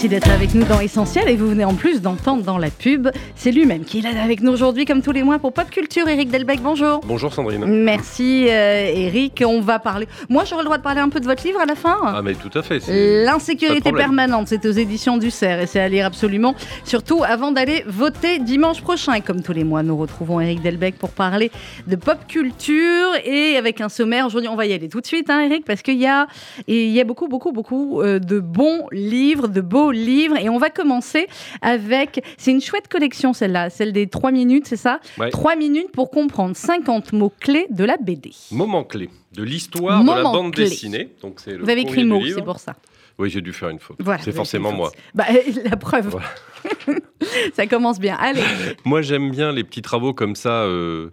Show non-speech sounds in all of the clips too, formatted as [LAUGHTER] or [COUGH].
Merci d'être avec nous dans Essentiel et vous venez en plus d'entendre dans la pub. C'est lui-même qui est là avec nous aujourd'hui comme tous les mois pour Pop Culture. Eric Delbecq, bonjour. Bonjour Sandrine. Merci euh, Eric. On va parler. Moi j'aurais le droit de parler un peu de votre livre à la fin Ah mais tout à fait. L'insécurité permanente, c'est aux éditions du CERF et c'est à lire absolument. Surtout avant d'aller voter dimanche prochain. Et comme tous les mois, nous retrouvons Eric Delbecq pour parler de pop culture et avec un sommaire. Aujourd'hui, on va y aller tout de suite, hein, Eric, parce qu'il y a, il y a beaucoup, beaucoup, beaucoup euh, de bons livres de beaux livres. Et on va commencer avec. C'est une chouette collection, celle-là, celle des 3 minutes, c'est ça? 3 minutes pour comprendre 50 mots clés de la BD. Moments clés de l'histoire de la bande dessinée. Donc Vous avez écrit mot, c'est pour ça. Oui, j'ai dû faire une faute. c'est forcément moi. Bah, [LAUGHS] la preuve. [LAUGHS] ça commence bien. Allez. [LAUGHS] Moi, j'aime bien les petits travaux comme ça. Euh,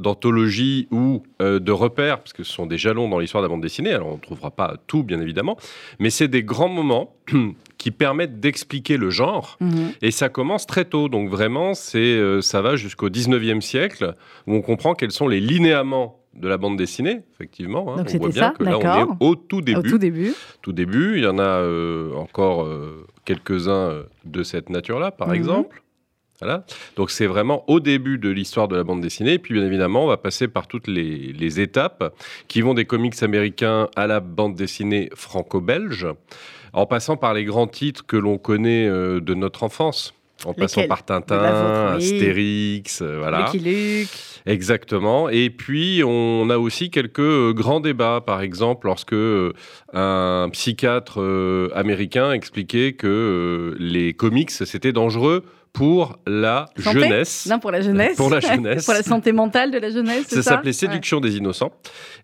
d'anthologie ou euh, de repères, parce que ce sont des jalons dans l'histoire de la bande dessinée, alors on ne trouvera pas tout bien évidemment, mais c'est des grands moments [CLEARS THROAT] qui permettent d'expliquer le genre, mhm. et ça commence très tôt, donc vraiment c'est euh, ça va jusqu'au 19e siècle, où on comprend quels sont les linéaments de la bande dessinée, effectivement. Hein. on voit bien que là, on est au tout début. Au tout début. Tout début. Il y en a euh, encore quelques-uns de cette nature-là, par mhm. exemple. Voilà. Donc c'est vraiment au début de l'histoire de la bande dessinée. Et puis bien évidemment, on va passer par toutes les, étapes qui vont des comics américains à la bande dessinée franco-belge, en passant par les grands titres que l'on connaît euh, de notre enfance. En passant par Tintin, Astérix, euh, voilà. Lucky Exactement. Et puis, on a aussi quelques euh, grands débats. Par exemple, lorsque un psychiatre américain expliquait que les comics, c'était dangereux pour la jeunesse. Non, pour la jeunesse. pour la [LAUGHS] jeunesse. pour la santé mentale de la jeunesse. Ça, ça s'appelait Séduction des innocents.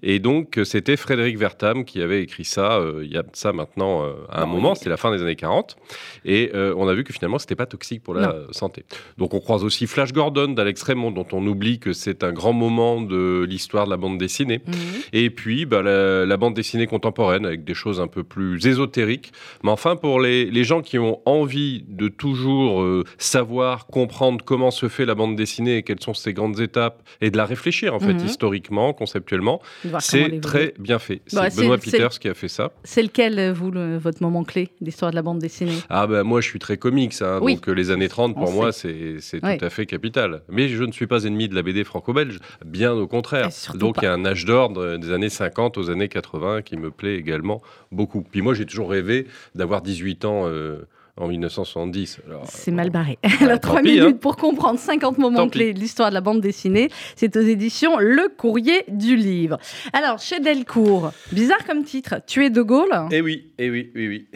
Et donc, c'était Frédéric Vertam qui avait écrit ça euh, il y a ça maintenant euh, à un moment, c'était la fin des années 40. Et euh, on a vu que finalement, c'était pas toxique pour la santé. Donc, on croise aussi Flash Gordon d'Alex Raymond, dont on oublie que c'est un grand moment de l'histoire de la bande dessinée. Mhm. Et puis, bah, la, bande dessinée contemporaine avec des choses un peu plus ésotériques. Mais enfin, pour les, les gens qui ont envie de toujours savoir, comprendre comment se fait la bande dessinée et quelles sont ses grandes étapes et de la réfléchir en fait mhm. historiquement, conceptuellement, c'est très bien fait. C'est Benoît Peters qui a fait ça. C'est lequel, euh, vous, votre moment clé d'histoire de la bande dessinée? Ah ben moi je suis très comics, hein, donc euh, les années 30 pour moi c'est tout à fait capital. Mais je ne suis pas ennemi de la BD franco-belge, bien au contraire. Donc il y a un âge d'ordre des années 50 aux années 80 qui me plaît également beaucoup. Puis moi j'ai toujours rêvé d'avoir 18 ans. Euh, en 1970. C'est mal barré. [LAUGHS] Alors, trois minutes hein. pour comprendre 50 moments clés de l'histoire de la bande dessinée. C'est aux éditions Le Courrier du Livre. Alors, chez Delcourt, bizarre comme titre, Tuer De Gaulle Eh oui, eh oui, oui, oui.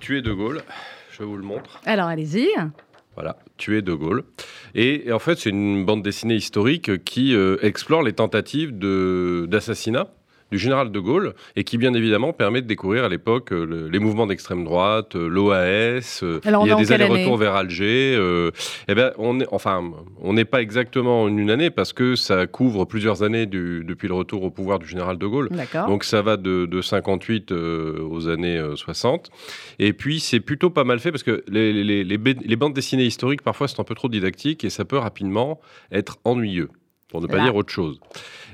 Tuer De Gaulle, je vous le montre. Alors, allez-y. Voilà, Tuer De Gaulle. Et, en fait, c'est une bande dessinée historique qui euh, explore les tentatives d'assassinat du général de Gaulle et qui bien évidemment permet de découvrir à l'époque euh, les mouvements d'extrême droite, euh, l'OAS. Euh, il y a des allers-retours vers Alger. eh ben, on est, enfin, on n'est pas exactement en une année parce que ça couvre plusieurs années depuis le retour au pouvoir du général de Gaulle. Donc ça va de, de 58 aux années 60. Et puis c'est plutôt pas mal fait parce que les, les, les bandes dessinées historiques parfois sont un peu trop didactiques et ça peut rapidement être ennuyeux pour ne pas dire autre chose.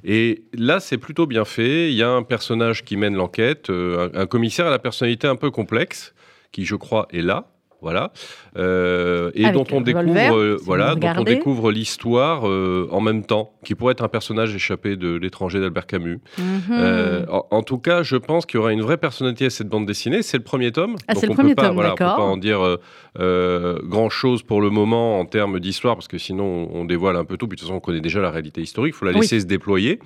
Et là, c'est plutôt bien fait. Il y a un personnage qui mène l'enquête, euh, un, commissaire à la personnalité un peu complexe, qui, je crois, est là. Voilà, euh, et dont on, découvre, euh, voilà, dont on découvre l'histoire en même temps, qui pourrait être un personnage échappé de l'étranger d'Albert Camus. Mhm. en, tout cas, je pense qu'il y aura une vraie personnalité à cette bande dessinée. C'est le premier tome, ah, c'est le premier tome, voilà, on peut pas en dire euh, grand chose pour le moment en termes d'histoire, parce que sinon on dévoile un peu tout. Puis de toute façon, on connaît déjà la réalité historique, il faut la laisser se déployer.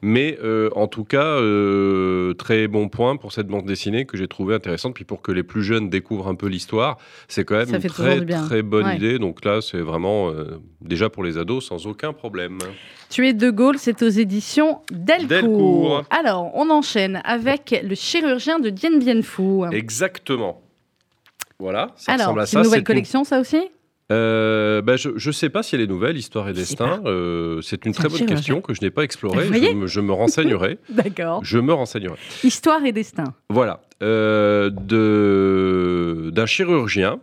Mais euh, en tout cas, euh, très bon point pour cette bande dessinée que j'ai trouvé intéressante. Puis pour que les plus jeunes découvrent un peu l'histoire, c'est quand même une très, très bonne idée. Donc là, c'est vraiment déjà pour les ados sans aucun problème. Tu es De Gaulle, c'est aux éditions Delcourt. Delcourt. Alors, on enchaîne avec le chirurgien de Dien Bien Phu. Exactement. Voilà, ça Alors, ressemble à ça. C'est une nouvelle collection, ça aussi? Euh, bah, je ne sais pas si elle est nouvelle, Histoire et Destin. Euh, c'est une très bonne question que je n'ai pas explorée. Je me, renseignerai. [LAUGHS] D'accord. Je me renseignerai. Histoire et Destin. Voilà. Euh, d'un chirurgien,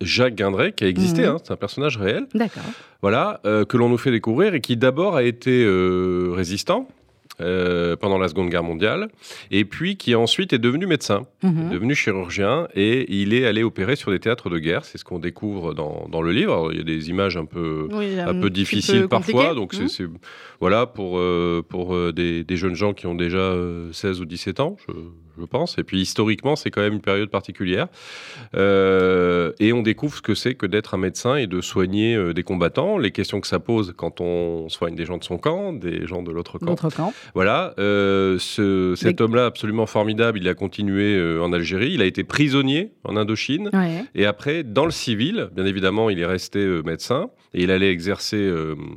Jacques Guindray, qui a existé, mhm. hein, c'est un personnage réel. D'accord. Voilà, que l'on nous fait découvrir et qui d'abord a été résistant euh, pendant la Seconde Guerre mondiale, et puis qui ensuite est devenu médecin, Mhm. devenu chirurgien, et il est allé opérer sur des théâtres de guerre. C'est ce qu'on découvre dans, dans le livre. Alors, il y a des images un peu Oui, un peu petit difficiles peu parfois. Donc, c'est- Mhm. c'est voilà pour, euh, pour euh, des, des jeunes gens qui ont déjà euh, 16 ou 17 ans, je, je pense. Et puis, historiquement, c'est quand même une période particulière. Euh, et on découvre ce que c'est que d'être un médecin et de soigner euh, des combattants, les questions que ça pose quand on soigne des gens de son camp, des gens de l'autre camp. Camp. Voilà, euh, ce- cet homme-là absolument formidable, il a continué en Algérie, il a été prisonnier en Indochine. Ouais. Et après, dans le civil, bien évidemment, il est resté médecin et il allait exercer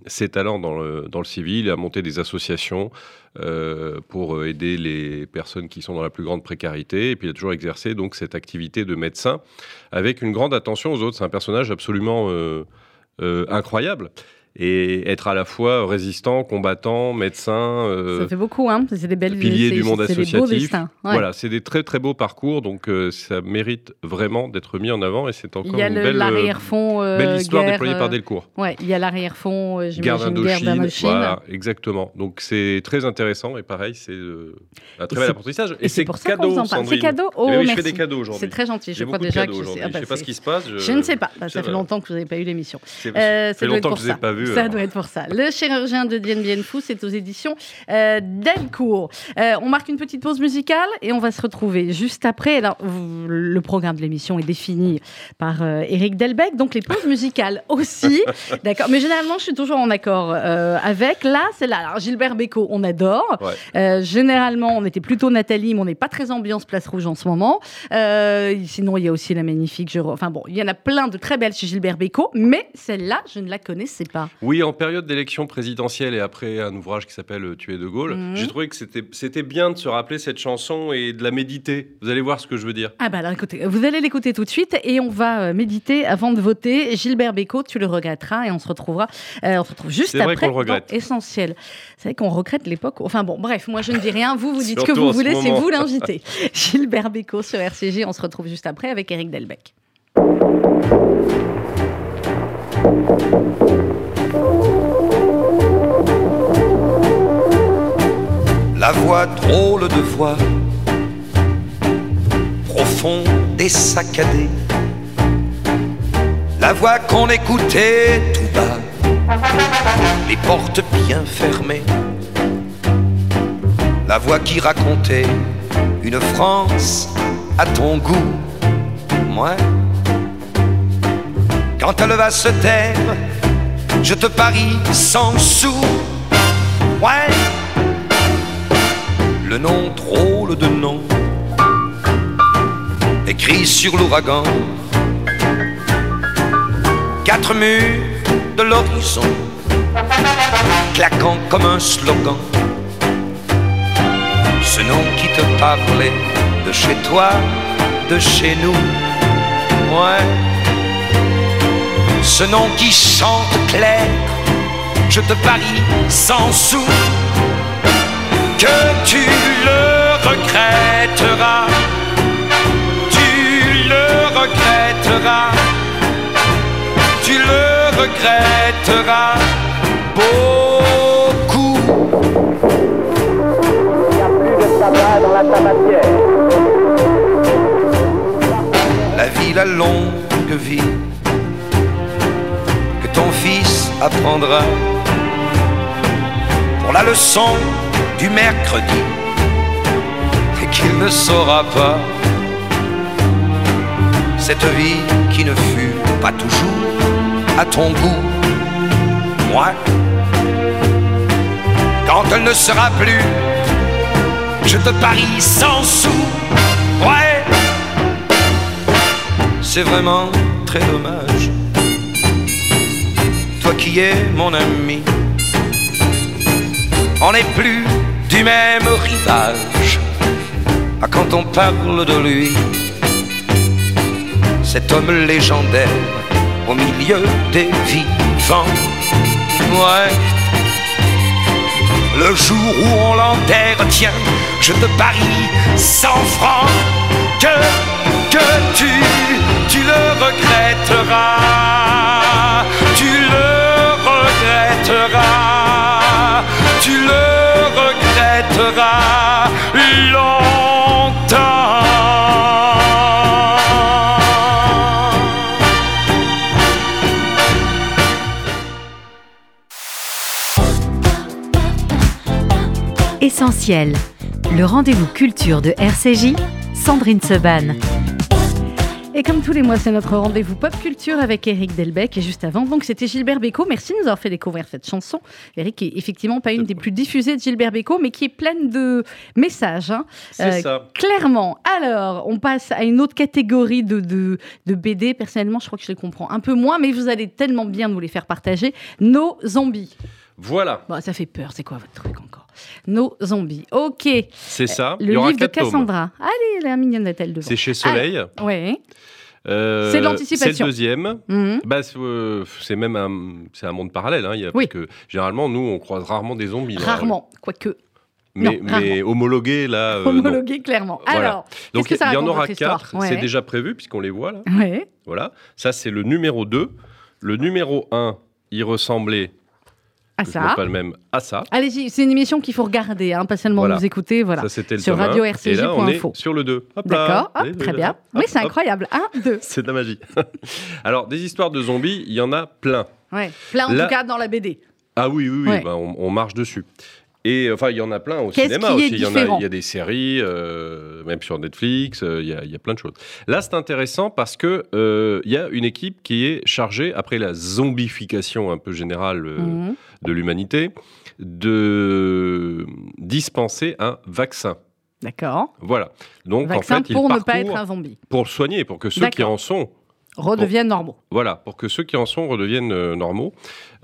ses talents dans le, dans le civil, il a monté des associations pour euh, aider les personnes qui sont dans la plus grande précarité. Et puis il a toujours exercé donc cette activité de médecin avec une grande attention aux autres. C'est un personnage absolument euh, euh, incroyable. Et être à la fois résistant, combattant, médecin, euh, Ça fait beaucoup, hein. C'est des belles pilier c'est- du monde des associatif. destins. Ouais. Voilà, c'est des très très beaux parcours, donc euh, ça mérite vraiment d'être mis en avant et c'est encore Il y a une le- belle, euh, l'arrière-fond. euh, belle histoire guerre, déployée par Delcourt. Ouais, il y a l'arrière-fond, j'imagine, guerre d'Indochine, voilà, exactement. Donc c'est très intéressant et pareil, c'est un très bel apprentissage. Et c'est cadeau. C'est cadeau Eh Oh, oui, je merci. fais des cadeaux aujourd'hui. C'est très gentil. Je crois déjà que je sais. je pas ce qui se passe. Je ne sais pas. Je- ça fait longtemps que vous n'avez pas eu l'émission. C'est- longtemps que je vous ai pas vu. Ça alors. doit être pour ça. Le chirurgien de Diane Bien Fou, c'est aux éditions euh, Delcourt. Euh, on marque une petite pause musicale et on va se retrouver juste après. Alors, le programme de l'émission est défini par euh, Eric Delbecq, donc les pauses musicales [LAUGHS] aussi. D'accord. Mais généralement, je suis toujours en accord euh, avec. Là, c'est là. Alors, Gilbert Bécaud, on adore. Ouais. Euh, généralement, on était plutôt Nathalie, mais on n'est pas très ambiance Place Rouge en ce moment. Euh, sinon, il y a aussi la magnifique. Je... Enfin bon, il y en a plein de très belles chez Gilbert Bécaud, mais celle-là, je ne la connaissais pas. Oui, en période d'élection présidentielle et après un ouvrage qui s'appelle euh, Tuer de Gaulle, Mhm. j'ai trouvé que c'était bien de se rappeler cette chanson et de la méditer. Vous allez voir ce que je veux dire. Ah bah alors écoutez, vous allez l'écouter tout de suite et on va euh, méditer avant de voter. Gilbert Bécaud, tu le regretteras et on se retrouvera, euh, on se retrouve juste C'est vrai après qu'on regrette. Essentiel. C'est vrai qu'on regrette l'époque. Enfin bon, bref, moi je ne dis rien, vous vous dites ce que vous voulez, c'est vous l'invité. [LAUGHS] Gilbert Bécaud sur RCG, on se retrouve juste après avec Eric Delbecq. La voix drôle de voix, profonde et saccadée. La voix qu'on écoutait tout bas, les portes bien fermées. La voix qui racontait une France à ton goût, moi. Quand elle va se taire, je te parie sans sou, ouais le nom drôle de nom, écrit sur l'ouragan. Quatre murs de l'horizon, claquant comme un slogan. Ce nom qui te parlait de chez toi, de chez nous, ouais. Ce nom qui chante clair, je te parie sans sou que tu le regretteras. Tu le regretteras. Tu le regretteras beaucoup. La vie, la longue vie apprendra pour la leçon du mercredi et qu'il ne saura pas cette vie qui ne fut pas toujours à ton goût. Moi, quand elle ne sera plus, je te parie sans sou. Ouais, c'est vraiment très dommage. Toi qui es mon ami on n'est plus du même rivage. Ah, quand on parle de lui, cet homme légendaire au milieu des vivants. Ouais. Le jour où on l'enterre, tiens, je te parie cent francs que, que tu, tu le regretteras, tu le regretteras, tu le regretteras longtemps. Essentiel, le rendez-vous culture de RCJ, Sandrine Seban. Et comme tous les mois, c'est notre rendez-vous pop culture avec Eric Delbecq. Et juste avant, donc, c'était Gilbert Bécaud. Merci de nous avoir fait découvrir cette chanson. Eric est effectivement pas une des plus diffusées de Gilbert Bécaud, mais qui est pleine de messages. Hein. C'est ça. Clairement. Alors, on passe à une autre catégorie de, de, de BD. Personnellement, je crois que je les comprends un peu moins, mais vous allez tellement bien nous les faire partager. Nos zombies. Voilà. Bon, ça fait peur. C'est quoi votre truc encore? Nos zombies. Ok. C'est ça. Le Il y aura livre de quatre tomes. Cassandra. Allez, la mignonnette-elle devant. C'est chez Soleil. Ouais. Euh, C'est de l'anticipation. C'est le deuxième. Mhm. Bah, c'est euh, c'est même un, c'est un monde parallèle. Hein. Il y a, Oui. Parce que généralement, nous, on croise rarement des zombies. Rarement, quoique. Mais, Non, mais homologués, là. euh, non. Homologué, clairement. Voilà. Alors, Donc, qu'est-ce que ça il y en aura quatre. Ouais. C'est déjà prévu, puisqu'on les voit, là. Ouais. Voilà. Ça, c'est le numéro 2. Le numéro 1, il ressemblait, Ah, je ça. pas le même, à ça. Allez-y, c'est une émission qu'il faut regarder, hein, pas seulement Voilà. nous écouter. Voilà. Ça, c'était le Sur un. radio Et là, on est RCJ.info. sur le 2. Hop là. D'accord, très bien. hop, Oui, c'est incroyable. Un, [LAUGHS] deux. C'est de la magie. [LAUGHS] Alors, des histoires de zombies, il y en a plein. Ouais. Plein, en Là- tout cas, dans la BD. Ah oui, oui, oui, Ouais. bah, on, on marche dessus. Et enfin, il y en a plein au cinéma aussi. Il y, en a, différent il y a des séries, euh, même sur Netflix, euh, il y, a, il y a plein de choses. Là, c'est intéressant parce que euh, il y a une équipe qui est chargée, après la zombification un peu générale euh, Mhm. de l'humanité, de dispenser un vaccin. D'accord. Voilà. Donc, Vaccin en fait, ils pour ne pas être un zombie. pour le soigner, pour que ceux qui en sont Redeviennent normaux. voilà, pour que ceux qui en sont redeviennent euh, normaux.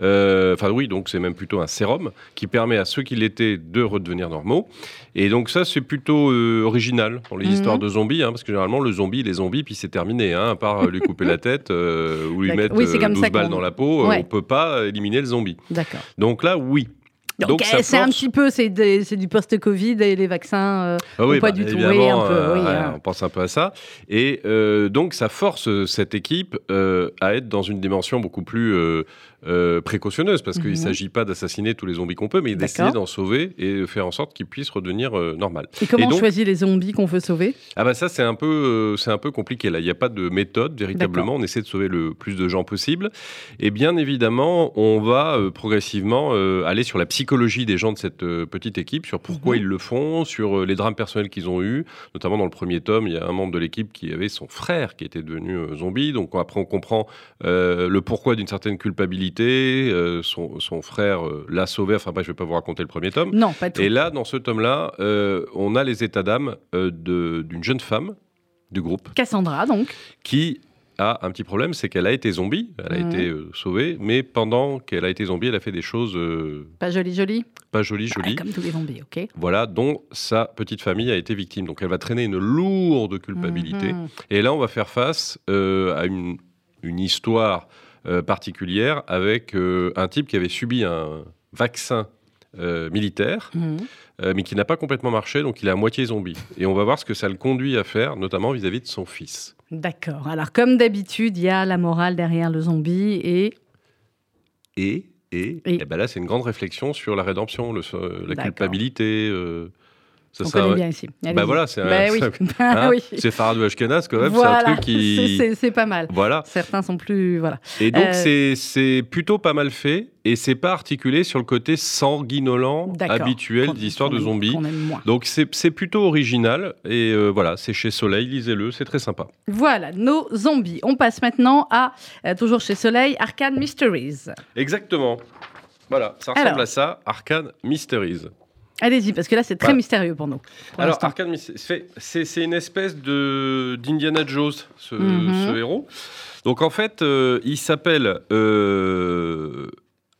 Euh, Enfin oui, donc c'est même plutôt un sérum qui permet à ceux qui l'étaient de redevenir normaux. Et donc ça, c'est plutôt euh, original dans les Mhm. histoires de zombies, hein, parce que généralement le zombie, les zombies, puis c'est terminé, hein, à part lui couper la tête ou lui mettre Oui, c'est euh, comme 12 ça balles dans la peau, Ouais. on peut pas éliminer le zombie. D'accord. Donc là, oui. Donc, eh, c'est un petit peu, c'est du post-Covid et les vaccins. euh, Ah pas bah, du tout, oui, évidemment, un peu, euh, oui, hein. on pense un peu à ça. Et euh, donc, ça force euh, cette équipe euh, à être dans une dimension beaucoup plus euh, précautionneuse, parce qu'il Mhm. ne s'agit pas d'assassiner tous les zombies qu'on peut, mais d'essayer d'en sauver et de faire en sorte qu'ils puissent redevenir euh, normal. Et comment Et on choisit les zombies qu'on veut sauver? Ah bah ça, c'est un, peu, euh, c'est un peu compliqué. Là, il n'y a pas de méthode, véritablement. On essaie de sauver le plus de gens possible. Et bien évidemment, on va euh, progressivement aller sur la psychologie des gens de cette petite équipe, sur pourquoi Mhm. ils le font, sur les drames personnels qu'ils ont eus. Notamment dans le premier tome, il y a un membre de l'équipe qui avait son frère qui était devenu zombie. Donc après, on comprend le pourquoi d'une certaine culpabilité. Euh, son, son frère euh, l'a sauvé. Enfin bref, je ne vais pas vous raconter le premier tome. Non, pas tout. Et là, dans ce tome-là, euh, on a les états d'âme d'une jeune femme du groupe Cassandra, donc. qui a un petit problème, c'est qu'elle a été zombie, elle a été euh, sauvée, mais pendant qu'elle a été zombie, elle a fait des choses euh, Pas joli, joli. pas jolies, jolies. comme tous les zombies, ok. Voilà, dont sa petite famille a été victime. Donc elle va traîner une lourde culpabilité. Mhm. Et là, on va faire face euh, à une, une histoire particulière avec euh, un type qui avait subi un vaccin euh, militaire, Mhm. euh, mais qui n'a pas complètement marché, donc il est à moitié zombie. Et on va voir ce que ça le conduit à faire, notamment vis-à-vis de son fils. D'accord. Alors, comme d'habitude, il y a la morale derrière le zombie et. Et, et, Et- eh ben là, c'est une grande réflexion sur la rédemption, le, euh, la culpabilité. euh, On ça- connaît bien ici. Bah Allez-y. voilà, c'est Bah oui. c'est [LAUGHS] Bah hein, oui. c'est Faradou Ashkenaz quand même, Voilà. c'est un truc qui... C'est- c'est- C'est pas mal. Voilà. Certains sont plus. Voilà. Et donc, Euh, c'est- c'est plutôt pas mal fait, et c'est pas articulé sur le côté sanguinolent D'accord. habituel qu'on de zombies. Donc, c'est c'est plutôt original, et euh, voilà, c'est chez Soleil, lisez-le, c'est très sympa. Voilà, nos zombies. On passe maintenant à, euh, toujours chez Soleil, Arcane Mysteries. Exactement. Voilà, ça ressemble Alors. à ça, Arcane Mysteries. Allez-y, parce que là, c'est très Voilà. mystérieux pour nous. pour Alors, Mysteries, c'est- une espèce d'Indiana Jones, ce, Mhm. ce héros. Donc, en fait, euh, il s'appelle euh,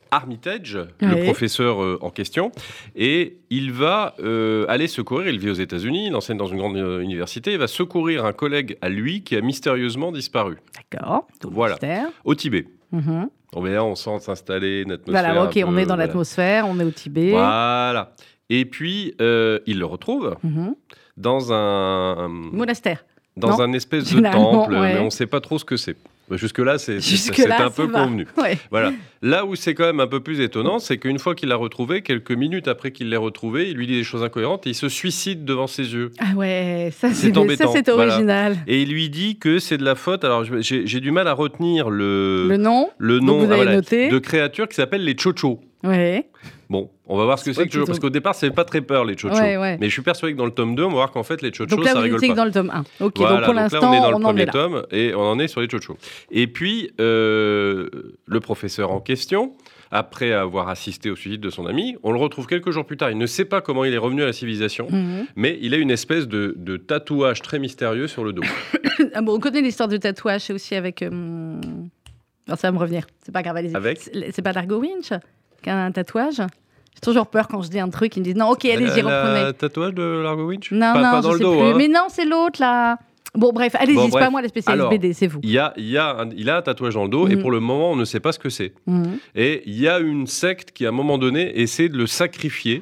Armitage, le professeur euh, en question, et il va euh, aller secourir, il vit aux États-Unis, il enseigne dans une grande université, il va secourir un collègue à lui qui a mystérieusement disparu D'accord. Voilà. mystère. au Tibet. Mhm. On va là, on sent s'installer une atmosphère. Voilà, ok, on est dans voilà. l'atmosphère, on est au Tibet. Voilà. Et puis, euh, il le retrouve Mhm. dans un, Monastère. dans Non un espèce de temple, ouais. mais on ne sait pas trop ce que c'est. Bah, Jusque-là, c'est un peu va. convenu. [LAUGHS] Ouais. Voilà. Là où c'est quand même un peu plus étonnant, c'est qu'une fois qu'il l'a retrouvé, quelques minutes après qu'il l'ait retrouvé, il lui dit des choses incohérentes et il se suicide devant ses yeux. Ah ouais, ça C'est ça, c'est voilà. original. Et il lui dit que c'est de la faute. Alors j'ai du mal à retenir le, Le nom le nom ah, voilà, de créatures qui s'appellent les chochos. Ouais. Bon, on va voir ce que C'est que Chocho, parce qu'au départ, c'est pas très peur les Chocho. Ouais, ouais. Mais je suis persuadé que dans le tome 2, on va voir qu'en fait, les Chocho, Donc là, ça vous rigole pas. que dans le tome 1. Ok, Voilà, donc pour l'instant, on est dans le on premier tome et on en est sur les Chocho. Et puis, euh, le professeur en question, après avoir assisté au suicide de son ami, on le retrouve quelques jours plus tard. Il ne sait pas comment il est revenu à la civilisation, Mhm. mais il a une espèce de, de tatouage très mystérieux sur le dos. [COUGHS] Ah bon, on connaît l'histoire de tatouage, c'est aussi avec. euh, non, ça va me revenir. C'est pas grave, allez-y. Avec C'est c'est pas Dargo Winch? Qui a un tatouage J'ai toujours peur quand je dis un truc, ils me disent non, ok, allez-y, reprenez. un tatouage de Largo Winch Non, pas, non, pas je le sais dos. plus. hein. Mais non, c'est l'autre là. Bon, bref, allez-y, Bon, c'est bref. pas moi la spécialiste Alors, BD, c'est vous. Il, y a, il, y a un, il a un tatouage dans le dos et Mhm. pour le moment, on ne sait pas ce que c'est. Mhm. Et il y a une secte qui, à un moment donné, essaie de le sacrifier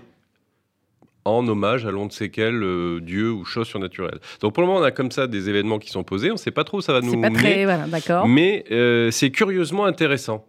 en hommage à l'on ne sait quel euh, dieu ou chose surnaturelle. Donc pour le moment, on a comme ça des événements qui sont posés. On ne sait pas trop où ça va nous C'est pas mener, très. Voilà, d'accord. mais euh, c'est curieusement intéressant.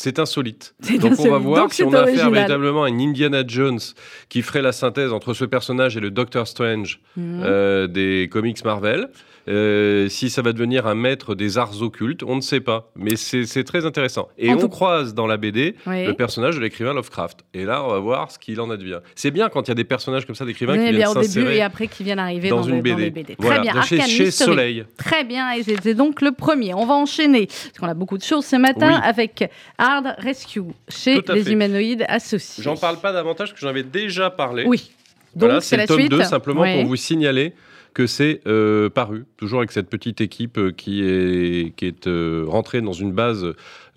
C'est insolite. [LAUGHS] C'est Donc on va voir Donc si on a affaire original. véritablement à une Indiana Jones qui ferait la synthèse entre ce personnage et le Doctor Strange Mhm. euh, des comics Marvel. Euh, si ça va devenir un maître des arts occultes, on ne sait pas. Mais c'est très intéressant. Et En on tout- croise dans la BD Oui. le personnage de l'écrivain Lovecraft. Et là, on va voir ce qu'il en advient. C'est bien quand il y a des personnages comme ça d'écrivains qui viennent bien au début et après qui viennent arriver dans, dans, une le- BD. dans les BD. Voilà, Très bien, chez. Soleil. Très bien, et c'était donc le premier. On va enchaîner, parce qu'on a beaucoup de choses ce matin, Oui. avec Hard Rescue, chez les fait. humanoïdes associés. J'en parle pas davantage parce que j'en avais déjà parlé. Oui. Donc Voilà, c'est le tome suite. 2, simplement Ouais. pour vous signaler que c'est euh, paru, toujours avec cette petite équipe euh, qui est, qui est euh, rentrée dans une base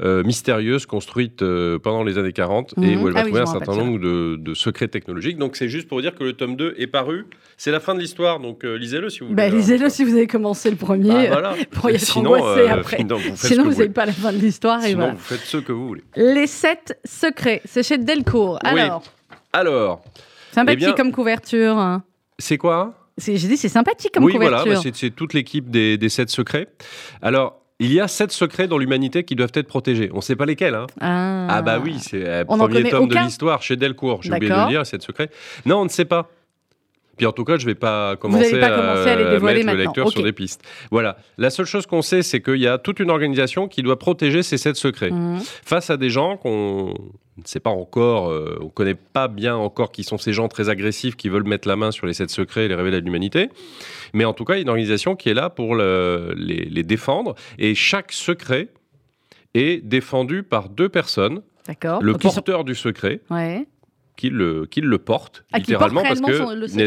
euh, mystérieuse construite pendant les années 40 et Mhm. où elle va Ah trouver un certain nombre de, de secrets technologiques. Donc c'est juste pour vous dire que le tome 2 est paru. C'est la fin de l'histoire, donc lisez-le si vous voulez. Bah, lisez-le si vous avez commencé le premier. Bah, voilà. pour y être Sinon, angoissé après. sinon, vous Sinon, vous n'avez pas la fin de l'histoire. et Sinon, voilà. vous faites ce que vous voulez. Les sept secrets, c'est chez Delcourt. Oui. Alors, Alors, sympathique Eh bien- comme couverture. hein. c'est quoi? C'est- J'ai dit, c'est sympathique comme oui, voilà, couverture. c'est toute l'équipe des, des sept secrets. Alors, il y a sept secrets dans l'humanité qui doivent être protégés. On ne sait pas lesquels. Hein. ah. Ah bah oui, c'est le n'en premier tome de l'histoire chez Delcourt. J'ai oublié de le dire, sept secrets. Non, on ne sait pas. Puis en tout cas, je ne vais pas commencer, pas commencer à les dévoiler mettre le lecteur sur des pistes. Voilà. La seule chose qu'on sait, c'est qu'il y a toute une organisation qui doit protéger ces sept secrets Mhm. face à des gens qu'on ne sait pas encore, euh, on ne connaît pas bien encore qui sont ces gens très agressifs qui veulent mettre la main sur les sept secrets et les révéler à l'humanité. Mais en tout cas, il y a une organisation qui est là pour le- les, les défendre. Et chaque secret est défendu par deux personnes. D'accord. Le Donc, ils sont- porteur du secret, Ouais. Qui le, porte, Ah, littéralement, porte parce que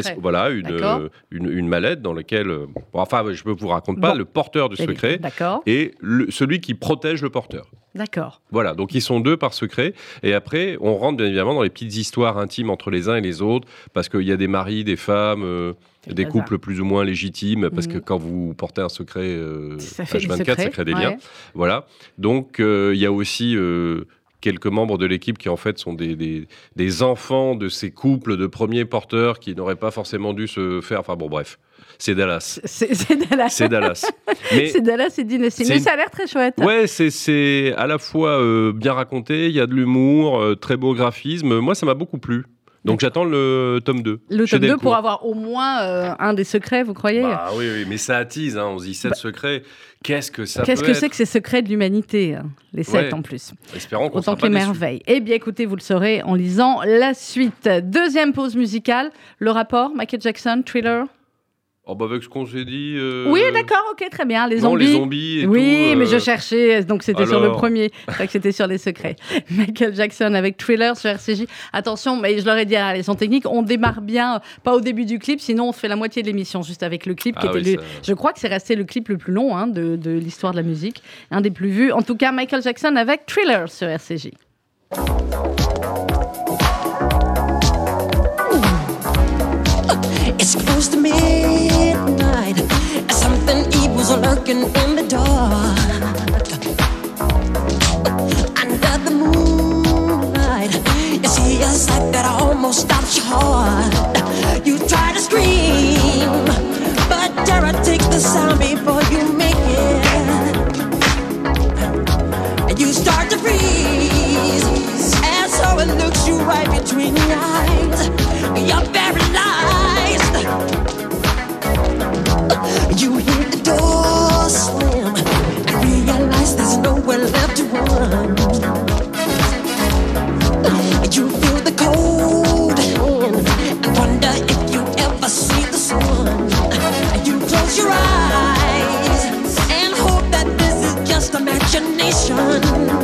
son- voilà une, euh, une, une mallette dans laquelle, euh, bon, enfin, je ne vous raconte pas, Bon. le porteur du Et- secret et le- celui qui protège le porteur. D'accord. Voilà, donc ils sont deux par secret. Et après, on rentre bien évidemment dans les petites histoires intimes entre les uns et les autres, parce qu'il y a des maris, des femmes, euh, des couples plus ou moins légitimes, parce que Mhm. quand vous portez un secret, euh, Ça fait des H24, secrets, ça crée des ouais. liens. Voilà. Donc euh, il y a aussi euh, quelques membres de l'équipe qui en fait sont des, des, des enfants de ces couples de premiers porteurs qui n'auraient pas forcément dû se faire. Enfin bon, bref, c'est Dallas. C'est Dallas. C'est Dallas. [LAUGHS] Mais C'est Dallas, c'est Dynasty. Mais ça a l'air très chouette. Ouais, c'est- c'est à la fois euh, bien raconté, il y a de l'humour, euh, très beau graphisme. Moi, ça m'a beaucoup plu. Donc j'attends le tome 2. Le tome 2 Delcourt. pour avoir au moins euh, un des secrets, vous croyez? Bah oui, oui, mais ça attise, hein, on se dit 7 secrets. Qu'est-ce que ça Qu'est-ce que c'est que ces secrets de l'humanité hein, Les sept Ouais. en plus? Espérons qu'on Autant que les merveilles. Eh bien, écoutez, vous le saurez en lisant la suite. Deuxième pause musicale. Le rapport, Michael Jackson, Thriller? Oh, bah avec ce qu'on s'est dit. euh, Oui, d'accord, ok, très bien. Les non, zombies. les zombies et oui, tout, mais euh, je cherchais, donc c'était sur le premier. Crois que c'était sur les secrets. [LAUGHS] Michael Jackson avec Thriller sur RCJ. Attention, mais je leur ai dit à la leçon technique, on démarre bien, euh, pas au début du clip, sinon on fait la moitié de l'émission juste avec le clip qui Ah était le- Je crois que c'est resté le clip le plus long hein, de, de l'histoire de la musique, un des plus vus. En tout cas, Michael Jackson avec Thriller sur RCJ. Lurking in the dark. Under the moonlight, you see a sight that almost stops your heart. You try to scream, but terror takes the sound before you make it. And you start to freeze as someone looks you right between the eyes. You're you hear the door slam, realize there's nowhere left to run. You feel the cold wonder if you ever see the sun. You close your eyes and hope that this is just imagination.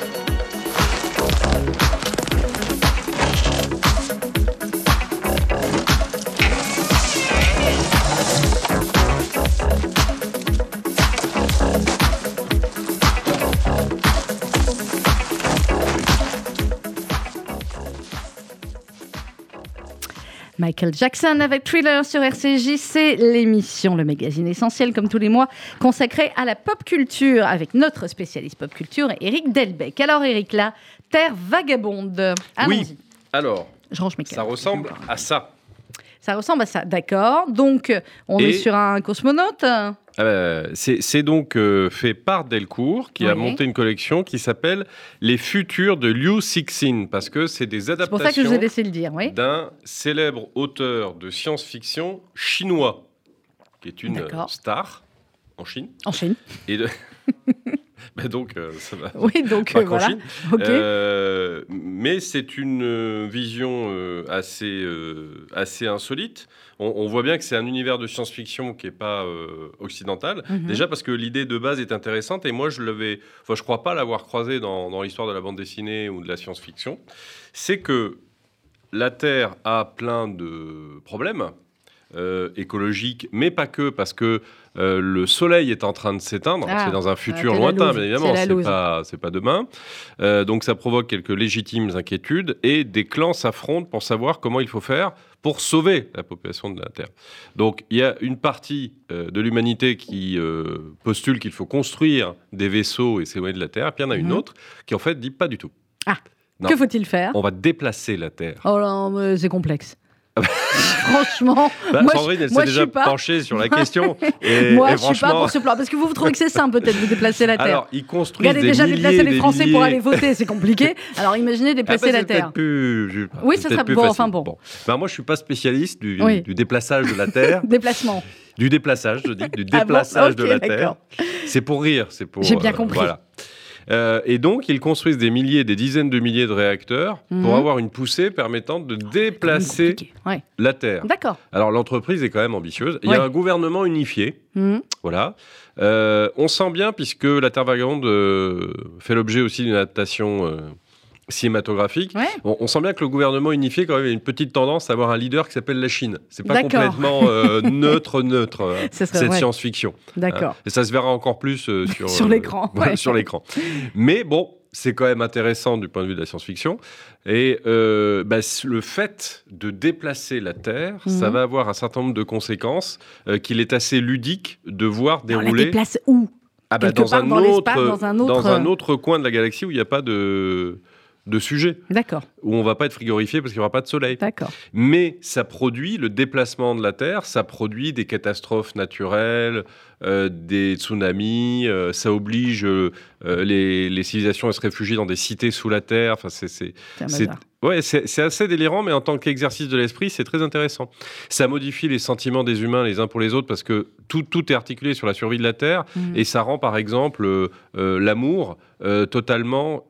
Michael Jackson avec Thriller sur RCJ, c'est l'émission, le magazine essentiel comme tous les mois, consacré à la pop culture avec notre spécialiste pop culture, Eric Delbecq. Alors Eric, là, Terre vagabonde. Oui. Alors, Je range mes ça ressemble à ça. Ça ressemble à ça, d'accord. Donc, on Et- est sur un cosmonaute. Euh, c'est c'est donc euh, fait par Delcourt qui a monté une collection qui s'appelle Les futurs de Liu Cixin parce que c'est des adaptations oui. d'un célèbre auteur de science-fiction chinois qui est une star en Chine En Chine. et de... [LAUGHS] Bah donc euh, ça va Oui, donc euh, voilà. Euh, mais c'est une vision assez, assez insolite. On, on voit bien que c'est un univers de science-fiction qui n'est pas euh, occidental. Mhm. Déjà parce que l'idée de base est intéressante et moi je l'avais, enfin je crois pas l'avoir croisé dans, dans l'histoire de la bande dessinée ou de la science-fiction. C'est que la Terre a plein de problèmes. Euh, écologiques, mais pas que, parce que euh, le soleil est en train de s'éteindre. Ah, c'est dans un futur lointain, bien évidemment. C'est pas, c'est pas demain. Euh, donc ça provoque quelques légitimes inquiétudes et des clans s'affrontent pour savoir comment il faut faire pour sauver la population de la Terre. Donc il y a une partie de l'humanité qui postule qu'il faut construire des vaisseaux et s'éloigner de la Terre, puis il y en a une Mhm. autre qui en fait dit pas du tout. Ah, Non. Que faut-il faire? On va déplacer la Terre. Oh là, c'est complexe. Franchement, Bah, moi, Sandrine, elle s'est déjà pas. penchée sur la [LAUGHS] question. Et, moi, et je suis pas franchement, pour ce plan. Parce que vous, vous trouvez que c'est simple, peut-être, de déplacer la Terre. alors ils construisent Regardez des déjà milliers, déplacer les Français pour aller voter, c'est compliqué. [LAUGHS] Alors imaginez Ah, déplacer bah, la Terre. plus- Oui, ça peut-être sera- plus bon, facile. enfin bon. Ben, moi, je suis pas spécialiste du, Oui. du déplaçage de la Terre, [LAUGHS] Déplacement. du déplaçage, je dis, du Ah bon déplaçage de la. Terre. C'est pour rire, c'est pour. J'ai bien euh, compris. Voilà. Euh, et donc, ils construisent des milliers, des dizaines de milliers de réacteurs Mhm. pour avoir une poussée permettant de déplacer Compliqué. Ouais. la Terre. D'accord. Alors, l'entreprise est quand même ambitieuse. Il y a un gouvernement unifié. Mhm. Voilà. Euh, on sent bien, puisque La Terre Vagabonde euh, fait l'objet aussi d'une adaptation cinématographique, Ouais. on, on sent bien que le gouvernement unifié, quand même, a une petite tendance à avoir un leader qui s'appelle la Chine. C'est pas D'accord. complètement euh, [LAUGHS] neutre, neutre, euh, cette science-fiction. D'accord. Hein. Et ça se verra encore plus euh, sur, [LAUGHS] Sur euh, l'écran, [LAUGHS] ouais, sur l'écran. Mais bon, c'est quand même intéressant du point de vue de la science-fiction. Et euh, bah, le fait de déplacer la Terre, ça Mhm. va avoir un certain nombre de conséquences euh, qu'il est assez ludique de voir On la dérouler déplace où? Ah bah, dans, part un dans autre, dans un autre, dans un autre coin de la galaxie où il n'y a pas de, de sujet, D'accord. où on va pas être frigorifié parce qu'il n'y aura pas de soleil. D'accord. Mais ça produit le déplacement de la Terre, ça produit des catastrophes naturelles, euh, des tsunamis, euh, ça oblige euh, les, les civilisations à se réfugier dans des cités sous la Terre. Enfin, c'est, ouais, assez délirant, mais en tant qu'exercice de l'esprit, c'est très intéressant. Ça modifie les sentiments des humains les uns pour les autres parce que tout, tout est articulé sur la survie de la Terre Mhm. et ça rend par exemple l'amour totalement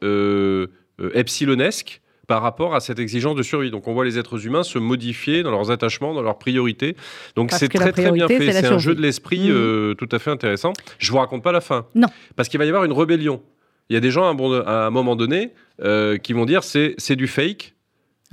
epsilonesque par rapport à cette exigence de survie. Donc on voit les êtres humains se modifier dans leurs attachements, dans leurs priorités. Donc c'est très très bien fait. c'est un jeu de l'esprit Mhm. euh, tout à fait intéressant. Je vous raconte pas la fin. Non. Parce qu'il va y avoir une rébellion. Il y a des gens à un, bon- à un moment donné euh, qui vont dire c'est du fake,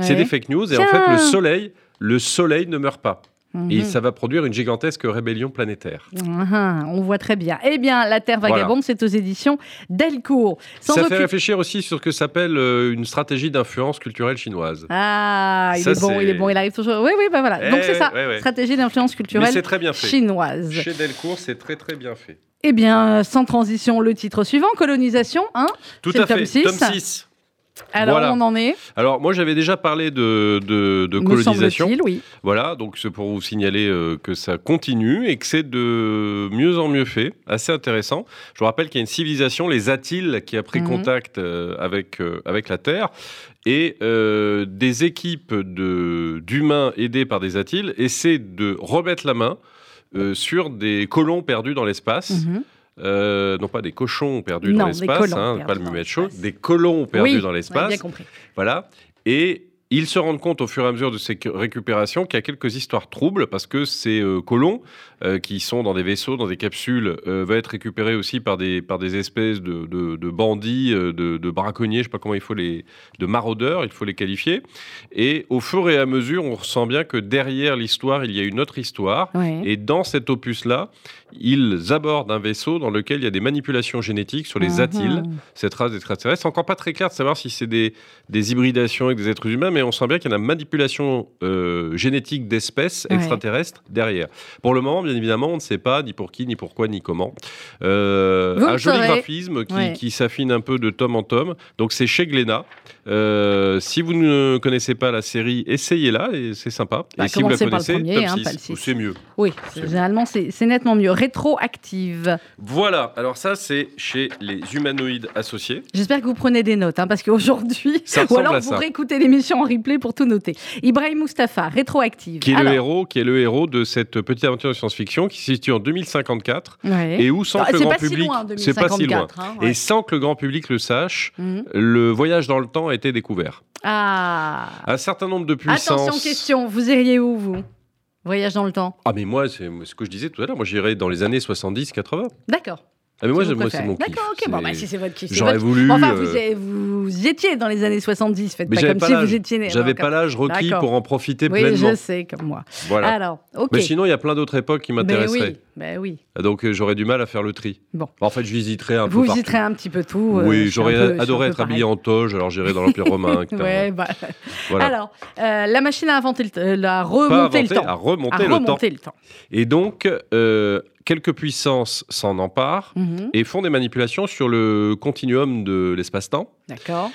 c'est des fake news et en fait le soleil le soleil ne meurt pas et Mhm. ça va produire une gigantesque rébellion planétaire. Ah, on voit très bien. Eh bien, La Terre Vagabonde, c'est aux éditions Delcourt. Sans ça fait réfléchir aussi sur ce que s'appelle euh, une stratégie d'influence culturelle chinoise. Ah, il Ça, est bon, il est bon, il arrive toujours. Oui, oui, bah voilà. Donc Eh, c'est ça, ouais, ouais. stratégie d'influence culturelle c'est très bien fait. chinoise. Chez Delcourt, c'est très très bien fait. Eh bien, sans transition, le titre suivant, colonisation. Hein Tout à le tome fait. six. Tome 6. Alors, Voilà. on en est, Alors, moi, j'avais déjà parlé de, de, de me colonisation. oui. Voilà, donc c'est pour vous signaler euh, que ça continue et que c'est de mieux en mieux fait, assez intéressant. Je vous rappelle qu'il y a une civilisation, les Attiles, qui a pris Mhm. contact euh, avec, euh, avec la Terre et des équipes de- d'humains aidés par des atiles essaient de remettre la main sur des colons perdus dans l'espace. Mhm. Euh, non pas des cochons perdus Non, dans l'espace, hein, pas le chaud, des colons perdus Oui, dans l'espace. bien compris. Voilà. Et ils se rendent compte au fur et à mesure de ces récupérations qu'il y a quelques histoires troubles parce que ces euh, colons euh, qui sont dans des vaisseaux, dans des capsules, euh, vont être récupérés aussi par des, par des espèces de, de- de bandits, de, de braconniers, je sais pas comment il faut les... de maraudeurs, il faut les qualifier. Et au fur et à mesure, on ressent bien que derrière l'histoire, il y a une autre histoire. Ouais. Et dans cet opus-là, ils abordent un vaisseau dans lequel il y a des manipulations génétiques sur les Mhm. atiles, cette race d'extraterrestres. C'est encore pas très clair de savoir si c'est des, des hybridations avec des êtres humains, mais on sent bien qu'il y a une manipulation euh, génétique d'espèces Ouais. extraterrestres derrière. Pour le moment, bien évidemment, on ne sait pas ni pour qui, ni pourquoi, ni comment. Euh, un joli saurez. graphisme qui, Ouais. qui s'affine un peu de tome en tome. Donc c'est chez Glénat. Euh, si vous ne connaissez pas la série, essayez-la et c'est sympa. Bah, et si vous la connaissez, hein, 6, pas le six. c'est mieux. Oui, généralement, c'est nettement mieux. Rétroactive. Voilà, alors ça c'est chez les humanoïdes associés. J'espère que vous prenez des notes, hein, parce qu'aujourd'hui, [LAUGHS] ou alors vous réécoutez l'émission en replay pour tout noter. Ibrahim Mustapha, rétroactive. Qui est, Alors, le héros, qui est le héros de cette petite aventure de science-fiction qui se situe en 2054 ouais. et où sans Ah, que le grand public c'est pas si loin 2054, hein, ouais. et sans que le grand public le sache Mhm. le voyage dans le temps a été découvert Ah. un certain nombre de puissances Attention, question. Vous iriez où, vous? Voyage dans le temps. ah mais moi c'est ce que je disais tout à l'heure moi j'irais dans les années 70 80 D'accord. Ah mais moi, vous moi c'est mon kiff D'accord, ok. Bon, bah, si c'est votre kiff. j'aurais votre- voulu Enfin, euh, vous, y- vous étiez dans les années 70. Faites mais pas comme pas si vous étiez né. j'avais pas l'âge requis pour en profiter Oui, pleinement je sais, comme moi. voilà Alors, ok. mais sinon il y a plein d'autres époques qui Ben m'intéresseraient oui, ben oui. donc euh, j'aurais du mal à faire le tri Bon. en fait je visiterais un Vous peu partout. visiterez un petit peu tout. euh, oui, j'aurais adoré être habillé en toge, alors j'irais dans l'Empire romain. [LAUGHS] Ouais, bah, Voilà. Alors, euh, la machine à inventer le t- euh, la Pas remonter le temps. à remonter À le temps. temps. Et donc, euh, quelques puissances s'en emparent Mhm. et font des manipulations sur le continuum de l'espace-temps. D'accord.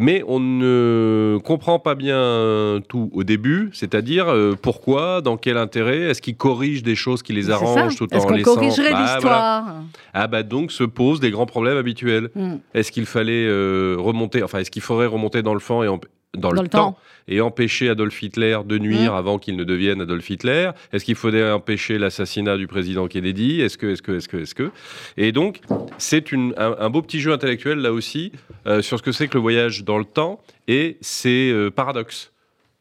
Mais on ne comprend pas bien tout au début, c'est-à-dire euh, pourquoi, dans quel intérêt, est-ce qu'ils corrigent des choses qui les arrangent tout en qu'on laissant... corrigerait Bah, voilà. l'histoire Ah bah donc se posent des grands problèmes habituels. Hmm. Est-ce qu'il fallait euh, remonter, enfin est-ce qu'il faudrait remonter dans le temps et dans, Dans le, temps, temps. et empêcher Adolf Hitler de nuire Mm. avant qu'il ne devienne Adolf Hitler Est-ce qu'il faudrait empêcher l'assassinat du président Kennedy? Est-ce que, est-ce que, est-ce que, est-ce que? Et donc c'est un, un beau petit jeu intellectuel là aussi euh, sur ce que c'est que le voyage dans le temps et ses euh, paradoxes.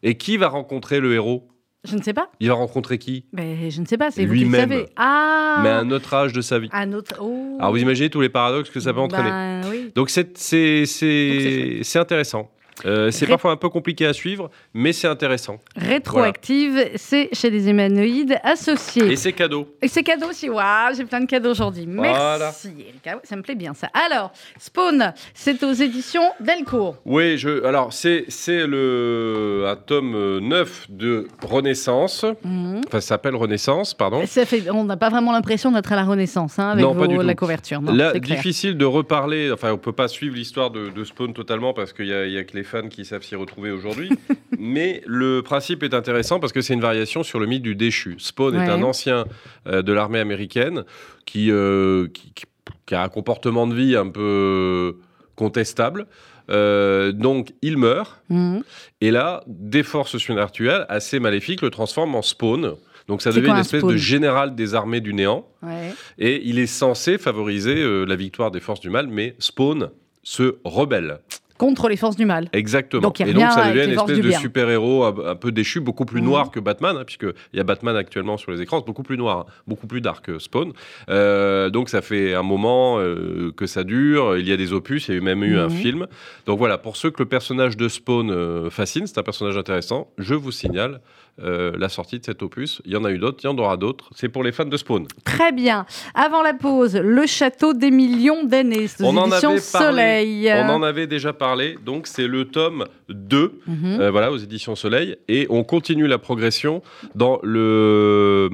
Et qui va rencontrer le héros? Je ne sais pas. Il va rencontrer qui? Mais je ne sais pas, c'est vous qui le Lui-même. Ah Mais à un autre âge de sa vie. Un autre. Oh. Alors vous imaginez tous les paradoxes que ça peut entraîner. Ben oui. Donc c'est c'est c'est c'est intéressant. Euh, c'est Ré- parfois un peu compliqué à suivre, mais c'est intéressant. Rétroactive, c'est chez les humanoïdes associés. Et c'est cadeau. Et c'est cadeau aussi. Waouh, j'ai plein de cadeaux aujourd'hui. Voilà. Merci, Erika. Ça me plaît bien, ça. Alors, Spawn, c'est aux éditions Delcourt. Oui, je, alors c'est c'est le un tome euh, 9 de Renaissance. Mhm. Enfin, ça s'appelle Renaissance, pardon. Ça fait, on n'a pas vraiment l'impression d'être à la Renaissance hein, avec Non, pas vos- du la tout. couverture. Non, Là, difficile de reparler. Enfin, on peut pas suivre l'histoire de, de Spawn totalement parce qu'il y, a- a que les fans qui savent s'y retrouver aujourd'hui. [LAUGHS] Mais le principe est intéressant parce que c'est une variation sur le mythe du déchu. Spawn est un ancien euh, de l'armée américaine qui, euh, qui, a un comportement de vie un peu contestable. Euh, donc, il meurt. Mhm. Et là, des forces surnaturelles assez maléfiques le transforment en Spawn. Donc, ça devient une un espèce de général des armées du néant. Ouais. Et il est censé favoriser euh, la victoire des forces du mal, mais Spawn se rebelle. Contre les forces du mal. Exactement. Donc, et donc ça devient une espèce de super-héros un, peu déchu, beaucoup plus Mhm. noir que Batman, hein, puisqu'il y a Batman actuellement sur les écrans, c'est beaucoup plus noir, hein, beaucoup plus dark que Spawn. Euh, donc ça fait un moment euh, que ça dure, il y a des opus, il y a même eu un Mhm. film. Donc voilà, pour ceux que le personnage de Spawn euh, fascine, c'est un personnage intéressant, je vous signale euh, la sortie de cet opus. Il y en a eu d'autres, il y en aura d'autres. C'est pour les fans de Spawn. Très bien. Avant la pause, le château des millions d'années. On en avait parlé. Soleil. On en avait déjà parlé, donc c'est le tome 2 Mhm. Euh, voilà, aux éditions Soleil. Et on continue la progression dans le euh,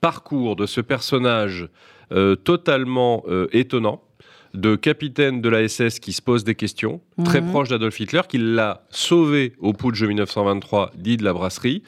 parcours de ce personnage euh, totalement euh, étonnant. De capitaine de la SS qui se pose des questions, très Mhm. proche d'Adolf Hitler, qui l'a sauvé au putsch de 1923, dit de la brasserie,